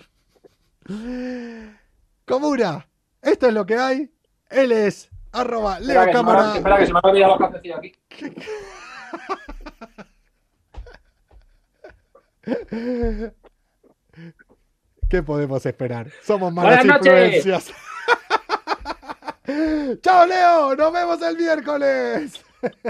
[SPEAKER 2] Comuna, esto es lo que hay. Él es arroba Leo
[SPEAKER 5] Espera que, me,
[SPEAKER 2] Cámara.
[SPEAKER 5] espera que se me ha olvidado los calcetines aquí.
[SPEAKER 2] ¿Qué podemos esperar? Somos malas influencias. ¡Chao, Leo! ¡Nos vemos el miércoles!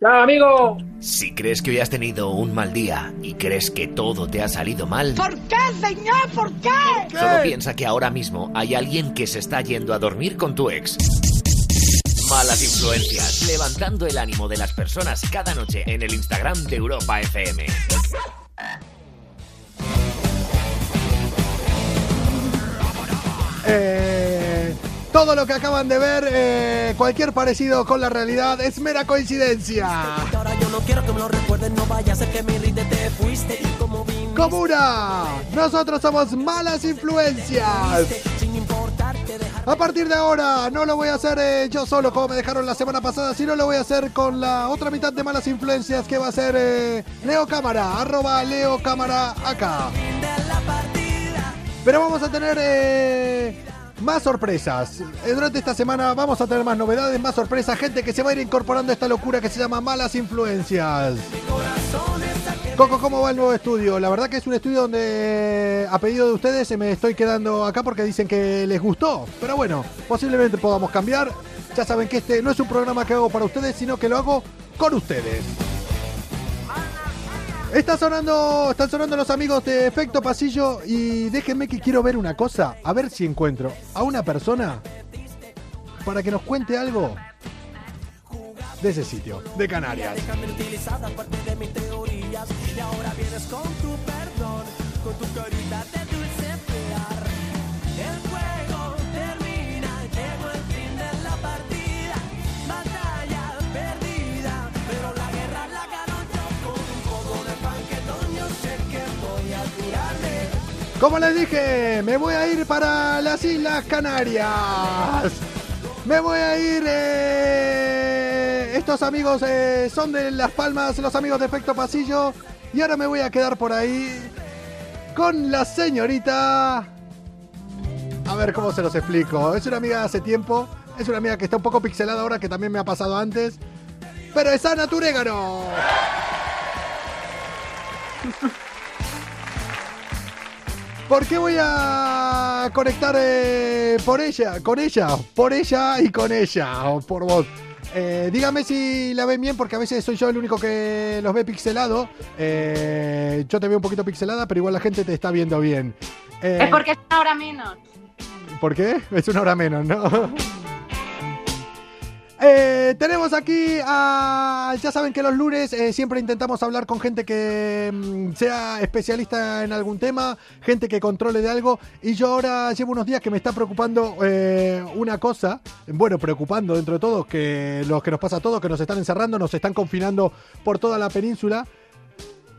[SPEAKER 5] ¡Chao, amigo!
[SPEAKER 1] Si crees que hoy has tenido un mal día y crees que todo te ha salido mal,
[SPEAKER 4] ¿Por qué, señor? ¿Por qué?
[SPEAKER 1] solo piensa que ahora mismo hay alguien que se está yendo a dormir con tu ex. Malas influencias, levantando el ánimo de las personas cada noche en el Instagram de Europa FM.
[SPEAKER 2] Eh, todo lo que acaban de ver, eh, cualquier parecido con la realidad es mera coincidencia. Comuna, nosotros somos malas influencias. A partir de ahora no lo voy a hacer eh, yo solo como me dejaron la semana pasada, sino lo voy a hacer con la otra mitad de malas influencias que va a ser eh, Leo Cámara, arroba Leo Cámara acá. Pero vamos a tener eh, más sorpresas. Eh, durante esta semana vamos a tener más novedades, más sorpresas, gente que se va a ir incorporando a esta locura que se llama malas influencias. Coco, ¿cómo va el nuevo estudio? La verdad que es un estudio donde a pedido de ustedes se me estoy quedando acá porque dicen que les gustó. Pero bueno, posiblemente podamos cambiar. Ya saben que este no es un programa que hago para ustedes, sino que lo hago con ustedes. Está sonando, están sonando los amigos de Efecto Pasillo y déjenme que quiero ver una cosa, a ver si encuentro a una persona para que nos cuente algo de ese sitio, de Canarias. Como les dije, me voy a ir para las Islas Canarias. Me voy a ir. eh, estos amigos eh, son de Las Palmas, los amigos de Efecto Pasillo. Y ahora me voy a quedar por ahí con la señorita. A ver cómo se los explico. Es una amiga de hace tiempo. Es una amiga que está un poco pixelada ahora, que también me ha pasado antes. Pero es Ana Turégano. ¿Por qué voy a conectar eh, por ella, con ella, por ella y con ella, o por vos? Eh, dígame si la ven bien, porque a veces soy yo el único que los ve pixelado. Eh, yo te veo un poquito pixelada, pero igual la gente te está viendo bien. Eh,
[SPEAKER 6] Es porque es una hora menos.
[SPEAKER 2] ¿Por qué? Es una hora menos, ¿no? Eh, tenemos aquí a... Ya saben que los lunes eh, siempre intentamos hablar con gente que mm, sea especialista en algún tema, gente que controle de algo. Y yo ahora llevo unos días que me está preocupando eh, una cosa, bueno, preocupando dentro de todo, que lo que nos pasa a todos, que nos están encerrando, nos están confinando por toda la península.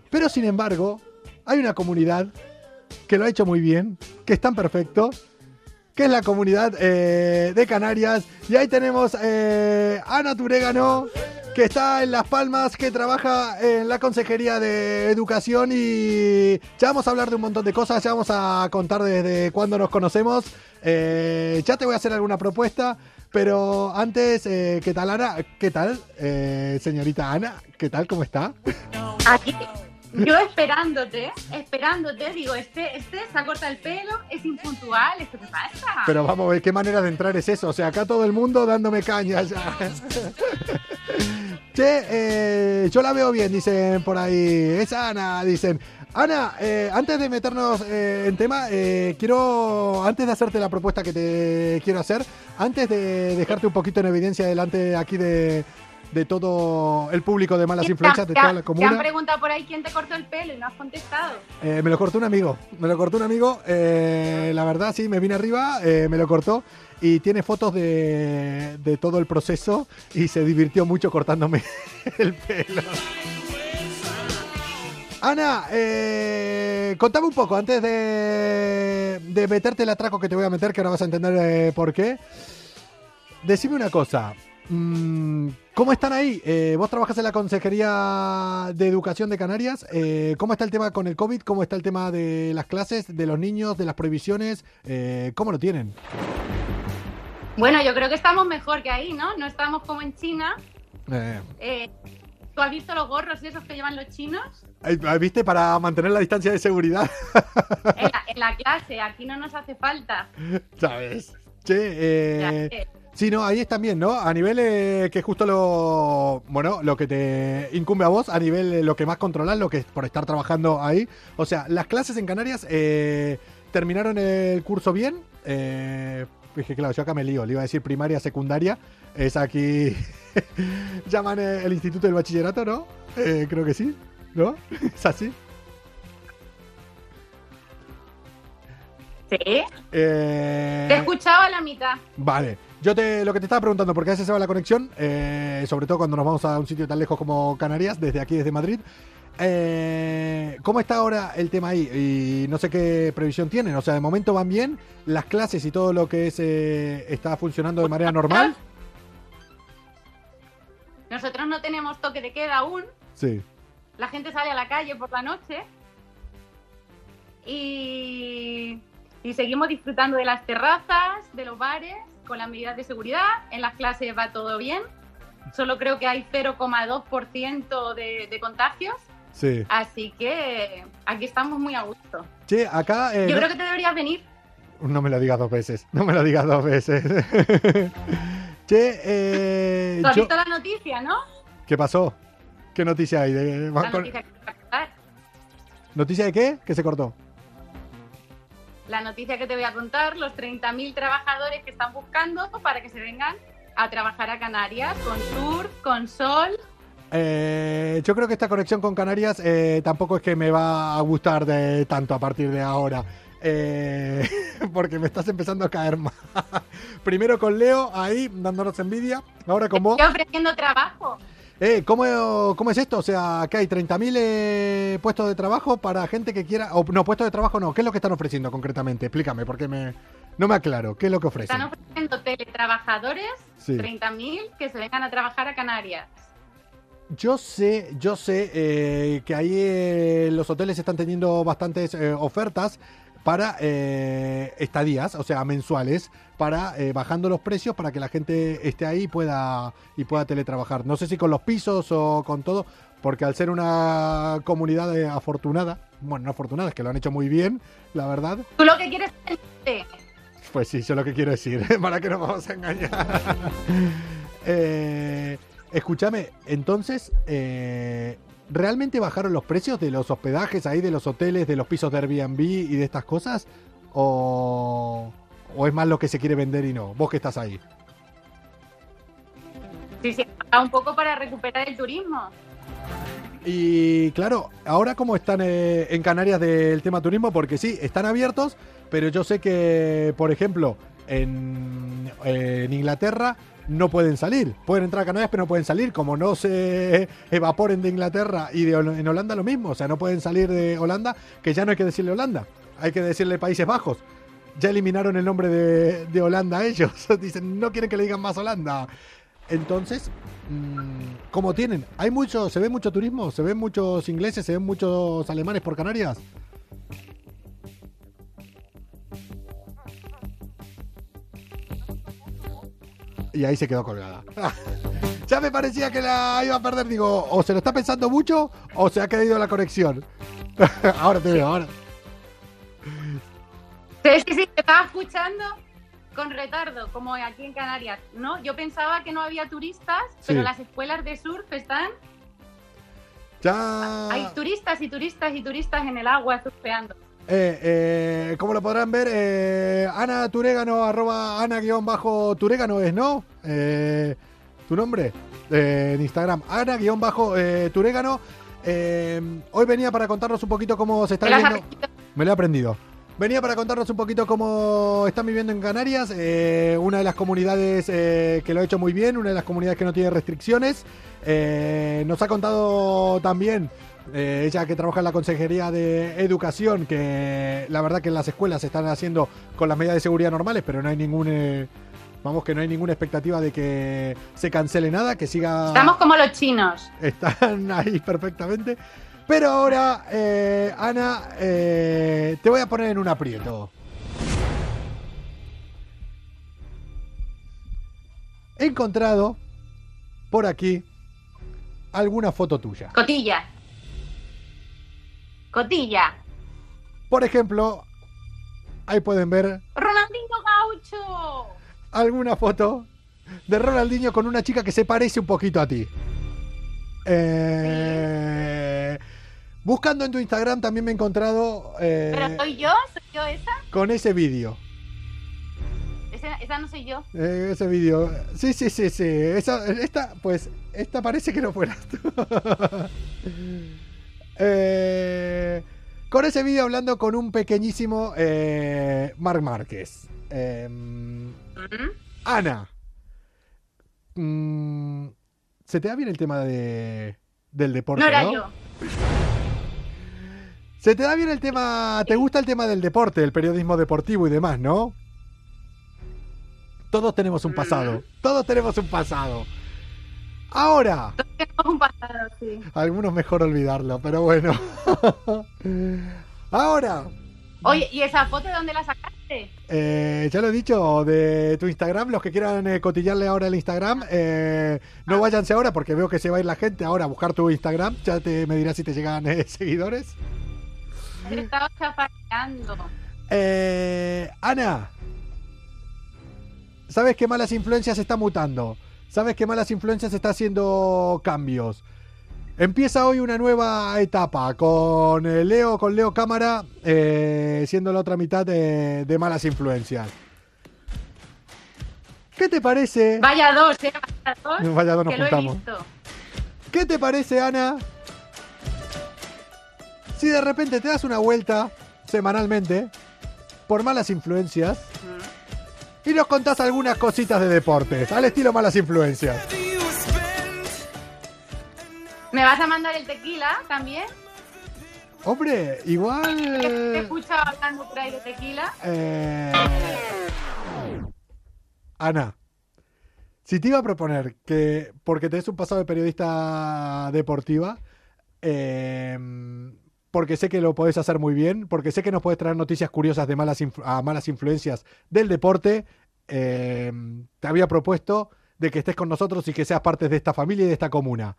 [SPEAKER 2] Pero sin embargo, hay una comunidad que lo ha hecho muy bien, que están perfectos, que es la comunidad eh, de Canarias. Y ahí tenemos eh, Ana Turégano, que está en Las Palmas, que trabaja en la Consejería de Educación y ya vamos a hablar de un montón de cosas, ya vamos a contar desde cuándo nos conocemos. Eh, ya te voy a hacer alguna propuesta. Pero antes, ¿qué tal Ana? ¿Qué tal, señorita Ana? ¿Qué tal? ¿Cómo está?
[SPEAKER 6] Aquí, yo esperándote, esperándote, digo, este, este se ha cortado el pelo, es impuntual, ¿esto qué pasa?
[SPEAKER 2] Pero vamos a ver qué manera de entrar es eso. O sea, acá todo el mundo dándome caña ya. Che, eh, yo la veo bien, dicen por ahí. Es Ana, dicen. Ana, eh, antes de meternos eh, en tema, eh, quiero, antes de hacerte la propuesta que te quiero hacer, antes de dejarte un poquito en evidencia delante aquí de, de todo el público de malas influencias de toda la
[SPEAKER 6] Te han
[SPEAKER 2] comuna,
[SPEAKER 6] preguntado por ahí quién te cortó el pelo y no has contestado.
[SPEAKER 2] eh, me lo cortó un amigo, me lo cortó un amigo, eh, la verdad sí, me vine arriba, eh, me lo cortó y tiene fotos de, de todo el proceso y se divirtió mucho cortándome el pelo. Ana, eh, contame un poco antes de, de meterte el atraco que te voy a meter, que ahora vas a entender eh, por qué. Decime una cosa. Mm, ¿Cómo están ahí? Eh, vos trabajas en la Consejería de Educación de Canarias. eh, ¿Cómo está el tema con el COVID? ¿Cómo está el tema de las clases, de los niños, de las prohibiciones? Eh, ¿Cómo lo tienen?
[SPEAKER 6] Bueno, yo creo que estamos mejor que ahí, ¿no? No estamos como en China. ¿Tú has visto los gorros esos que llevan los chinos?
[SPEAKER 2] eh, ¿Viste? Para mantener la distancia de seguridad,
[SPEAKER 6] En la, en la clase, aquí no nos hace falta.
[SPEAKER 2] ¿sabes? Che, eh, Sí, no, ahí es también, ¿no? A nivel eh, que justo lo, bueno, lo que te incumbe a vos, a nivel eh, lo que más controlas, lo que es por estar trabajando ahí. O sea, las clases en Canarias eh, terminaron el curso bien, eh, Dije, claro, yo acá me lío. Le iba a decir primaria, secundaria. Es aquí. Llaman eh, el instituto del bachillerato, ¿no? Eh, creo que sí. ¿No? ¿Es así?
[SPEAKER 6] Sí.
[SPEAKER 2] Eh,
[SPEAKER 6] Te escuchaba a la mitad.
[SPEAKER 2] Vale. Yo te, lo que te estaba preguntando, porque a veces se va la conexión, eh, sobre todo cuando nos vamos a un sitio tan lejos como Canarias, desde aquí, desde Madrid. Eh, ¿Cómo está ahora el tema ahí? Y no sé qué previsión tienen. O sea, de momento van bien. Las clases y todo lo que es eh, está funcionando de manera normal.
[SPEAKER 6] Nosotros no tenemos toque de queda aún.
[SPEAKER 2] Sí.
[SPEAKER 6] La gente sale a la calle por la noche. Y, y seguimos disfrutando de las terrazas, de los bares, con las medidas de seguridad. En las clases va todo bien. Solo creo que hay 0,2% de, de contagios.
[SPEAKER 2] Sí.
[SPEAKER 6] Así que aquí estamos muy a gusto.
[SPEAKER 2] Che, acá. eh,
[SPEAKER 6] Yo
[SPEAKER 2] no,
[SPEAKER 6] creo que te deberías venir.
[SPEAKER 2] no me lo digas dos veces. No me lo digas dos veces. che, eh,
[SPEAKER 6] ¿Tú has
[SPEAKER 2] yo-
[SPEAKER 6] visto la noticia, no?
[SPEAKER 2] ¿qué pasó? ¿Qué noticia hay? De,
[SPEAKER 6] La noticia que te voy a contar.
[SPEAKER 2] ¿Noticia de qué? Que se cortó.
[SPEAKER 6] La noticia que te voy a contar, los 30.000 trabajadores que están buscando para que se vengan a trabajar a Canarias con surf, con sol.
[SPEAKER 2] Eh, yo creo que esta conexión con Canarias eh, tampoco es que me va a gustar de tanto a partir de ahora. Eh, porque me estás empezando a caer más. Primero con Leo ahí dándonos envidia. Ahora con vos.
[SPEAKER 6] Estoy ofreciendo trabajo.
[SPEAKER 2] Eh, ¿cómo, ¿Cómo es esto? O sea, que hay 30.000 eh, puestos de trabajo para gente que quiera... O, no, puestos de trabajo no. ¿Qué es lo que están ofreciendo concretamente? Explícame, porque me, no me aclaro. ¿Qué es lo que ofrecen?
[SPEAKER 6] Están ofreciendo teletrabajadores,
[SPEAKER 2] Sí.
[SPEAKER 6] 30.000 que se vengan a trabajar a Canarias.
[SPEAKER 2] Yo sé, yo sé eh, que ahí eh, los hoteles están teniendo bastantes eh, ofertas para eh, estadías, o sea, mensuales, para eh, bajando los precios para que la gente esté ahí y pueda, y pueda teletrabajar. No sé si con los pisos o con todo, porque al ser una comunidad eh, afortunada, bueno, no afortunada, es que lo han hecho muy bien, la verdad,
[SPEAKER 6] Tú lo que quieres es
[SPEAKER 2] pues sí, eso es lo que quiero decir, para que nos vamos a engañar. Eh, escúchame, entonces, eh, ¿realmente bajaron los precios de los hospedajes ahí, de los hoteles, de los pisos de Airbnb y de estas cosas? ¿O, o es más lo que se quiere vender y no? Vos que estás ahí.
[SPEAKER 6] Sí, sí, un poco para recuperar el turismo.
[SPEAKER 2] Y claro, ahora cómo están eh, en Canarias del tema turismo, porque sí, están abiertos, pero yo sé que, por ejemplo, en, en Inglaterra no pueden salir. Pueden entrar a Canarias, pero no pueden salir. Como no se evaporen de Inglaterra y de, en Holanda lo mismo. O sea, no pueden salir de Holanda, que ya no hay que decirle Holanda, hay que decirle Países Bajos. Ya eliminaron el nombre de, Holanda ellos. Dicen, no quieren que le digan más Holanda. Entonces, mm, ¿cómo tienen? ¿Hay mucho, se ve mucho turismo? ¿Se ven muchos ingleses? ¿Se ven muchos alemanes por Canarias? Y ahí se quedó colgada. ya me parecía que la iba a perder. Digo, o se lo está pensando mucho o se ha caído la conexión. ahora te veo, ahora.
[SPEAKER 6] Sí, sí, sí, te estaba escuchando con retardo, como aquí en Canarias. No, yo pensaba que no había turistas, pero
[SPEAKER 2] Sí.
[SPEAKER 6] las escuelas de surf están.
[SPEAKER 2] Ya.
[SPEAKER 6] Hay turistas y turistas y turistas en el agua surfeando.
[SPEAKER 2] Eh, eh, como lo podrán ver, eh, Ana Turégano, arroba Ana guion bajo Turégano es, ¿no? Eh, ¿Tu nombre? En Instagram, Ana guion bajo Turégano. Eh, hoy venía para contarnos un poquito cómo se está
[SPEAKER 6] ¿Te las has
[SPEAKER 2] viendo.
[SPEAKER 6] aprendido?
[SPEAKER 2] Me lo he aprendido. Venía para contarnos un poquito cómo están viviendo en Canarias, una de las comunidades que lo ha hecho muy bien, una de las comunidades que no tiene restricciones. Nos ha contado también, eh, ella que trabaja en la Consejería de Educación, que la verdad que en las escuelas se están haciendo con las medidas de seguridad normales, pero no hay ningún... eh, Vamos que no hay ninguna expectativa de que se cancele nada, que siga...
[SPEAKER 6] Estamos como los chinos.
[SPEAKER 2] Están ahí perfectamente. Pero ahora, eh, Ana, eh, te voy a poner en un aprieto. He encontrado por aquí alguna foto tuya.
[SPEAKER 6] Cotilla. Cotilla.
[SPEAKER 2] Por ejemplo, ahí pueden ver
[SPEAKER 6] Ronaldinho Gaucho.
[SPEAKER 2] alguna foto de Ronaldinho con una chica que se parece un poquito a ti. Eh, buscando en tu Instagram también me he encontrado eh,
[SPEAKER 6] Pero soy yo, soy yo esa.
[SPEAKER 2] con ese vídeo.
[SPEAKER 6] Esa no soy yo.
[SPEAKER 2] Eh, ese vídeo. Sí, sí, sí, sí. Esa, esta, pues, esta parece que no fueras tú. Eh, con ese vídeo hablando con un pequeñísimo eh, Marc Márquez. Em. Ana. mm, ¿Se te da bien el tema de, del deporte?
[SPEAKER 6] No era
[SPEAKER 2] ¿no?
[SPEAKER 6] yo.
[SPEAKER 2] ¿Se te da bien el tema, te gusta el tema del deporte, el periodismo deportivo y demás, no? Todos tenemos un pasado, todos tenemos un pasado. Ahora,
[SPEAKER 6] Tenemos un pasado, sí.
[SPEAKER 2] algunos mejor olvidarlo, pero bueno. Ahora,
[SPEAKER 6] Oye, ¿y esa foto de dónde la sacaste?
[SPEAKER 2] eh, ya lo he dicho, de tu Instagram, los que quieran eh, cotillarle ahora el Instagram, eh, no váyanse ahora porque veo que se va a ir la gente ahora a buscar tu Instagram, ya te, me dirás si te llegan eh, seguidores.
[SPEAKER 6] Te estaba chafareando.
[SPEAKER 2] Ana, ¿sabes que Malas Influencias está mutando? ¿Sabes que Malas Influencias está haciendo cambios? Empieza hoy una nueva etapa con eh, Leo, con Leo Cámara, eh, siendo la otra mitad de, de Malas Influencias. ¿Qué te parece?
[SPEAKER 6] Vaya dos, ¿eh? Vaya dos.
[SPEAKER 2] Vaya dos nos
[SPEAKER 6] que lo he
[SPEAKER 2] juntamos.
[SPEAKER 6] visto.
[SPEAKER 2] ¿Qué te parece, Ana? Si de repente te das una vuelta semanalmente por malas influencias y nos contás algunas cositas de deportes, al estilo malas influencias.
[SPEAKER 6] ¿Me vas a mandar el tequila también?
[SPEAKER 2] Hombre,
[SPEAKER 6] Te
[SPEAKER 2] igual.
[SPEAKER 6] escuchado hablando por ahí de tequila.
[SPEAKER 2] eh, Ana, si te iba a proponer que, porque tenés un pasado de periodista deportiva, eh, porque sé que lo podés hacer muy bien, porque sé que nos podés traer noticias curiosas de malas a malas influencias del deporte, eh, te había propuesto de que estés con nosotros y que seas parte de esta familia y de esta comuna.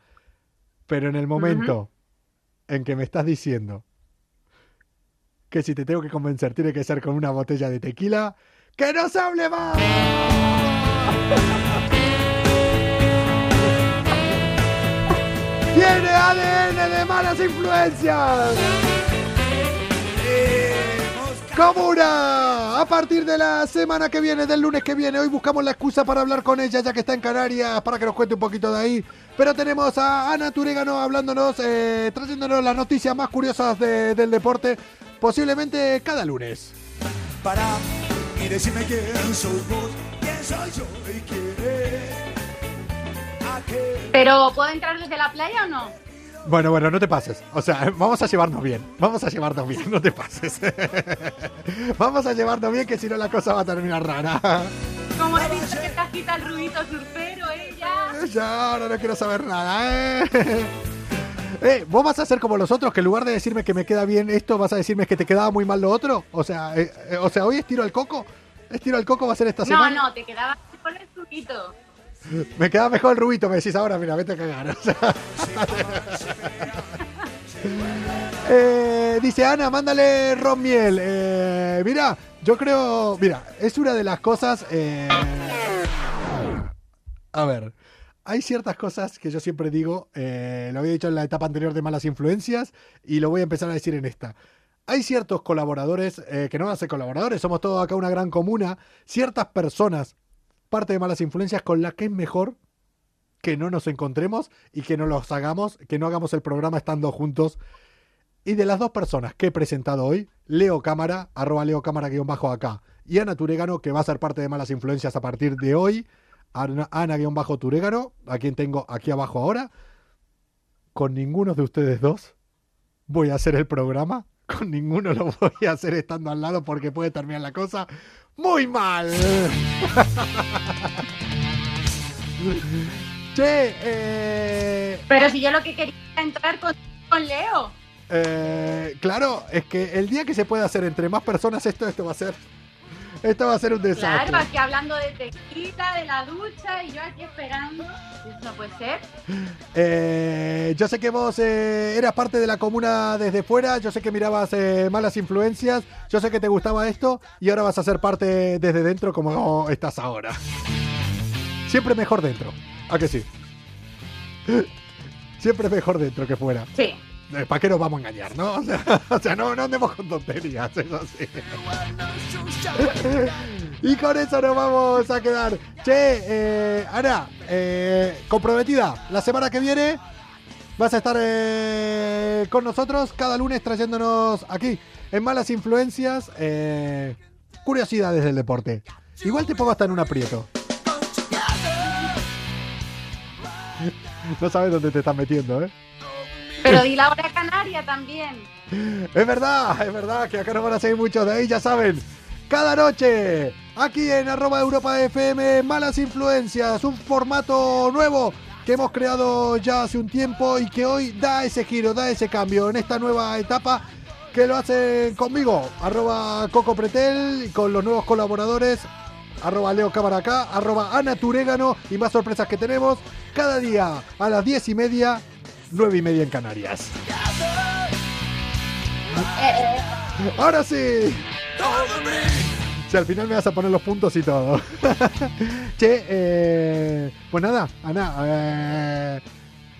[SPEAKER 2] Pero en el momento en que me estás diciendo que si te tengo que convencer tiene que ser con una botella de tequila, ¡que no se hable más! ¡Tiene ADN de malas influencias! Comuna, a partir de la semana que viene, del lunes que viene, hoy buscamos la excusa para hablar con ella, ya que está en Canarias, para que nos cuente un poquito de ahí. Pero tenemos a Ana Turégano hablándonos, eh, trayéndonos las noticias más curiosas de- del deporte, posiblemente cada lunes.
[SPEAKER 3] Para y decime quién sos vos, quién soy yo
[SPEAKER 6] ¿Pero puedo entrar desde la playa o no?
[SPEAKER 2] Bueno, bueno, no te pases. O sea, vamos a llevarnos bien. Vamos a llevarnos bien, no te pases. vamos a llevarnos bien, que si no la cosa va a terminar rara.
[SPEAKER 6] Como he visto que te agita el ruidito surfero, ¿eh? Ya.
[SPEAKER 2] Ya, ahora no quiero saber nada, ¿eh? Eh, ¿Vos vas a ser como los otros, que en lugar de decirme que me queda bien esto, vas a decirme que te quedaba muy mal lo otro? O sea, eh, eh, o sea, hoy estiro al coco. ¿Estiro al coco va a ser esta
[SPEAKER 6] No,
[SPEAKER 2] semana?
[SPEAKER 6] no, te quedaba con el truquito.
[SPEAKER 2] Me queda mejor el rubito, me decís ahora, mira, vete a cagar. Eh, dice Ana, mándale ron miel. Eh, mira, yo creo, mira, es una de las cosas. eh, a ver, hay ciertas cosas que yo siempre digo, lo había dicho en la etapa anterior de malas influencias y lo voy a empezar a decir en esta. Hay ciertos colaboradores, que no van a ser colaboradores, somos todos acá una gran comuna, ciertas personas, parte de malas influencias, con las que es mejor que no nos encontremos y que no los hagamos, que no hagamos el programa estando juntos. Y de las dos personas que he presentado hoy, Leo Cámara, arroba Leo Cámara guion bajo acá, y Ana Turegano, que va a ser parte de Malas Influencias a partir de hoy, Ana, guion bajo a quien tengo aquí abajo ahora, con ninguno de ustedes dos voy a hacer el programa, con ninguno lo voy a hacer estando al lado porque puede terminar la cosa muy mal. che, eh,
[SPEAKER 6] Pero si yo lo que quería era entrar con, con Leo.
[SPEAKER 2] Eh, claro, es que el día que se pueda hacer entre más personas esto, esto va a ser, esto va a ser un desastre.
[SPEAKER 6] Claro, aquí hablando de tequila, de la ducha y yo aquí esperando. Eso no puede ser.
[SPEAKER 2] Eh, yo sé que vos eh, eras parte de la comuna desde fuera, yo sé que mirabas eh, malas influencias, yo sé que te gustaba esto y ahora vas a ser parte desde dentro como estás ahora. Siempre mejor dentro, ¿a que sí? Siempre mejor dentro que fuera.
[SPEAKER 6] Sí.
[SPEAKER 2] ¿Para qué nos vamos a engañar, no? O sea, no, andemos con tonterías, eso sí. Y con eso nos vamos a quedar. Che, eh, Ana, eh, comprometida, la semana que viene vas a estar eh, con nosotros cada lunes trayéndonos aquí en Malas Influencias eh, curiosidades del deporte. Igual te pongo hasta en un aprieto. No sabes dónde te estás metiendo, ¿eh?
[SPEAKER 6] Pero di la hora canaria también.
[SPEAKER 2] Es verdad, es verdad que acá nos van a seguir muchos de ahí, ya saben. Cada noche, aquí en arroba Europa FM, Malas Influencias, un formato nuevo que hemos creado ya hace un tiempo y que hoy da ese giro, da ese cambio en esta nueva etapa que lo hacen conmigo, arroba Coco Pretel, y con los nuevos colaboradores, arroba Leo Cámara acá, arroba Ana Turégano y más sorpresas que tenemos cada día a las diez y media, nueve y media en Canarias. Ahora sí. Si al final me vas a poner los puntos y todo. che, eh, pues nada, Ana, eh,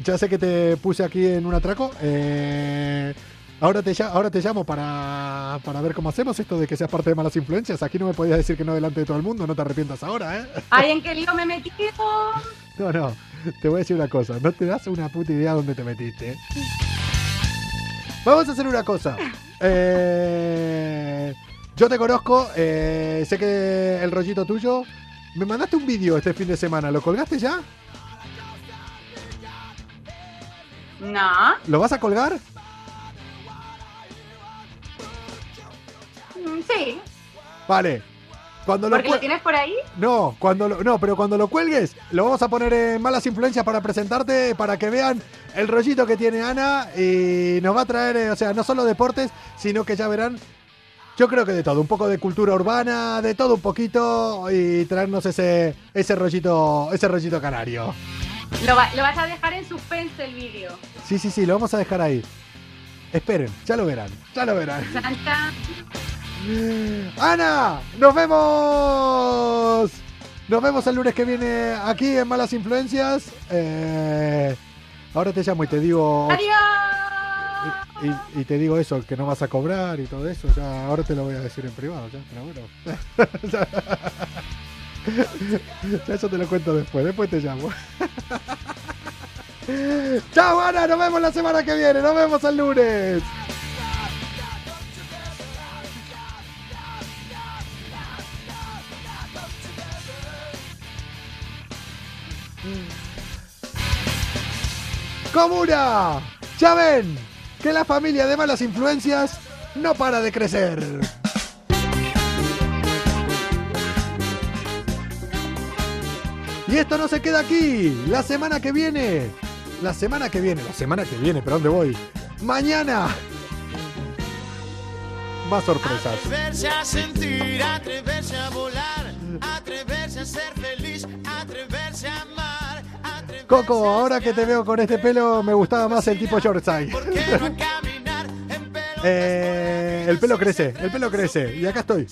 [SPEAKER 2] ya sé que te puse aquí en un atraco. eh, ahora, te, lla- ahora te llamo para, para ver cómo hacemos esto de que seas parte de malas influencias. Aquí no me podías decir que no delante de todo el mundo, no te arrepientas ahora, ¿eh?
[SPEAKER 6] Ay, ¿en qué lío me he metido?
[SPEAKER 2] No, no, te voy a decir una cosa, no te das una puta idea dónde te metiste. ¿eh? Vamos a hacer una cosa. Eh, yo te conozco, eh, sé que el rollito tuyo. Me mandaste un vídeo este fin de semana, ¿lo colgaste ya?
[SPEAKER 6] No.
[SPEAKER 2] ¿Lo vas a colgar?
[SPEAKER 6] Mm, Sí.
[SPEAKER 2] Vale. Cuando lo
[SPEAKER 6] ¿Porque lo tienes por ahí?
[SPEAKER 2] No, cuando lo- no, pero cuando lo cuelgues, lo vamos a poner en malas influencias para presentarte, para que vean el rollito que tiene Ana y nos va a traer, eh, o sea, no solo deportes, sino que ya verán, yo creo que de todo, un poco de cultura urbana, de todo un poquito y traernos ese ese rollito, ese rollito canario.
[SPEAKER 6] Lo, va- lo vas a dejar en suspense el vídeo.
[SPEAKER 2] Sí, sí, sí, lo vamos a dejar ahí. Esperen, ya lo verán, ya lo verán.
[SPEAKER 6] Chan.
[SPEAKER 2] Ana, nos vemos. Nos vemos el lunes que viene aquí en Malas Influencias. Eh, ahora te llamo y te digo
[SPEAKER 6] ¡Adiós!
[SPEAKER 2] y, y te digo eso, que no vas a cobrar y todo eso. Ya, ahora te lo voy a decir en privado, ya, pero bueno. Ya eso te lo cuento después, después te llamo. Chao, Ana, nos vemos la semana que viene, nos vemos el lunes. Comuna, ya ven que la familia de malas influencias no para de crecer. Y esto no se queda aquí. La semana que viene. La semana que viene. La semana que viene. ¿Pero dónde voy? Mañana. Más sorpresas.
[SPEAKER 3] Atreverse a sentir, atreverse a volar, atreverse a ser feliz, atreverse a amar,
[SPEAKER 2] Coco, ahora que te veo con este pelo, me gustaba más el tipo Yorkshire. Eh, el pelo crece, el pelo crece. Y acá estoy.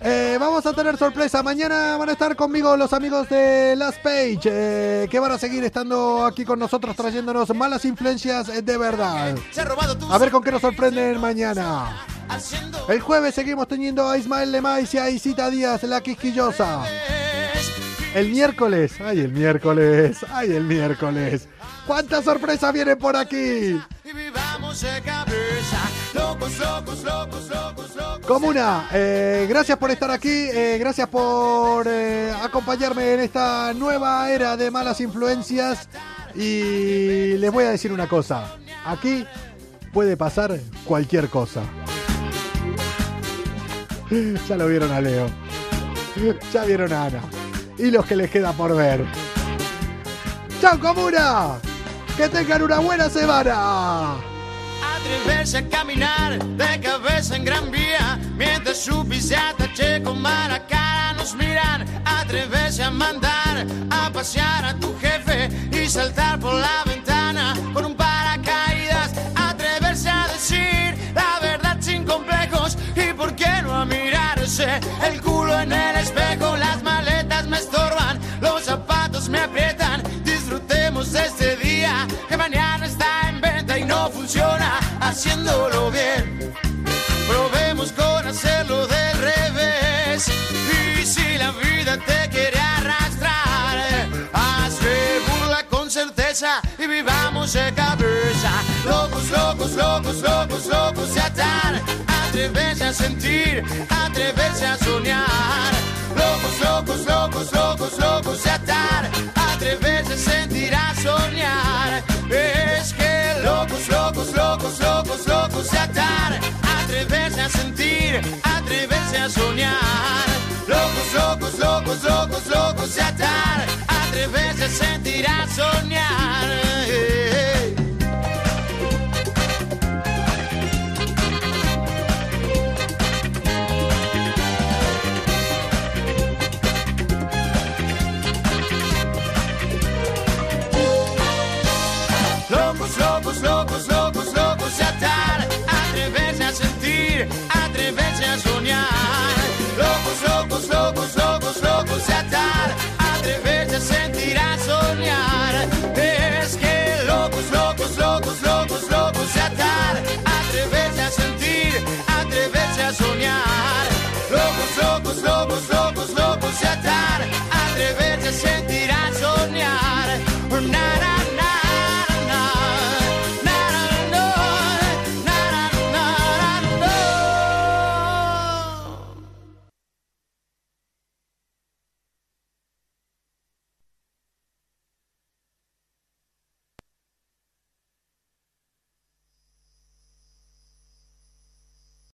[SPEAKER 2] Eh, vamos a tener sorpresa. Mañana van a estar conmigo los amigos de Last Page, eh, que van a seguir estando aquí con nosotros trayéndonos malas influencias de verdad. A ver con qué nos sorprenden mañana. El jueves seguimos teniendo a Ismael Lemais y a Isita Díaz, la quisquillosa. El miércoles, ay el miércoles, ay el miércoles. ¿Cuántas sorpresas vienen por aquí? Comuna, eh, gracias por estar aquí, eh, gracias por eh, acompañarme en esta nueva era de malas influencias. Y les voy a decir una cosa, aquí puede pasar cualquier cosa. Ya lo vieron a Leo, ya vieron a Ana y los que les queda por ver. ¡Chao Comuna! ¡Que tengan una buena semana!
[SPEAKER 3] Atreverse a caminar de cabeza en gran vía Mientras su pisata che con mala cara nos miran Atreverse a mandar a pasear a tu jefe Y saltar por la ventana con un paracaídas Atreverse a decir la verdad sin complejos Y por qué no a mirarse el culo en el espejo acuerdas ese día que mañana está en venta y no funciona haciéndolo bien? Probemos con hacerlo de revés. Y si la vida te quiere arrastrar, hazle burla con certeza y vivamos de cabeza. Locos, locos, locos, locos, locos de atar. Atreverse a sentir, atreverse a soñar. Locos, locos, locos, locos, locos de atar. Atreverse a sentir, a soñar. Es que locos, locos, locos, locos, locos de atar. Atreverse a sentir, atreverse a soñar. Locos, locos, locos, locos, locos de atar. Atreverse a sentir, a soñar.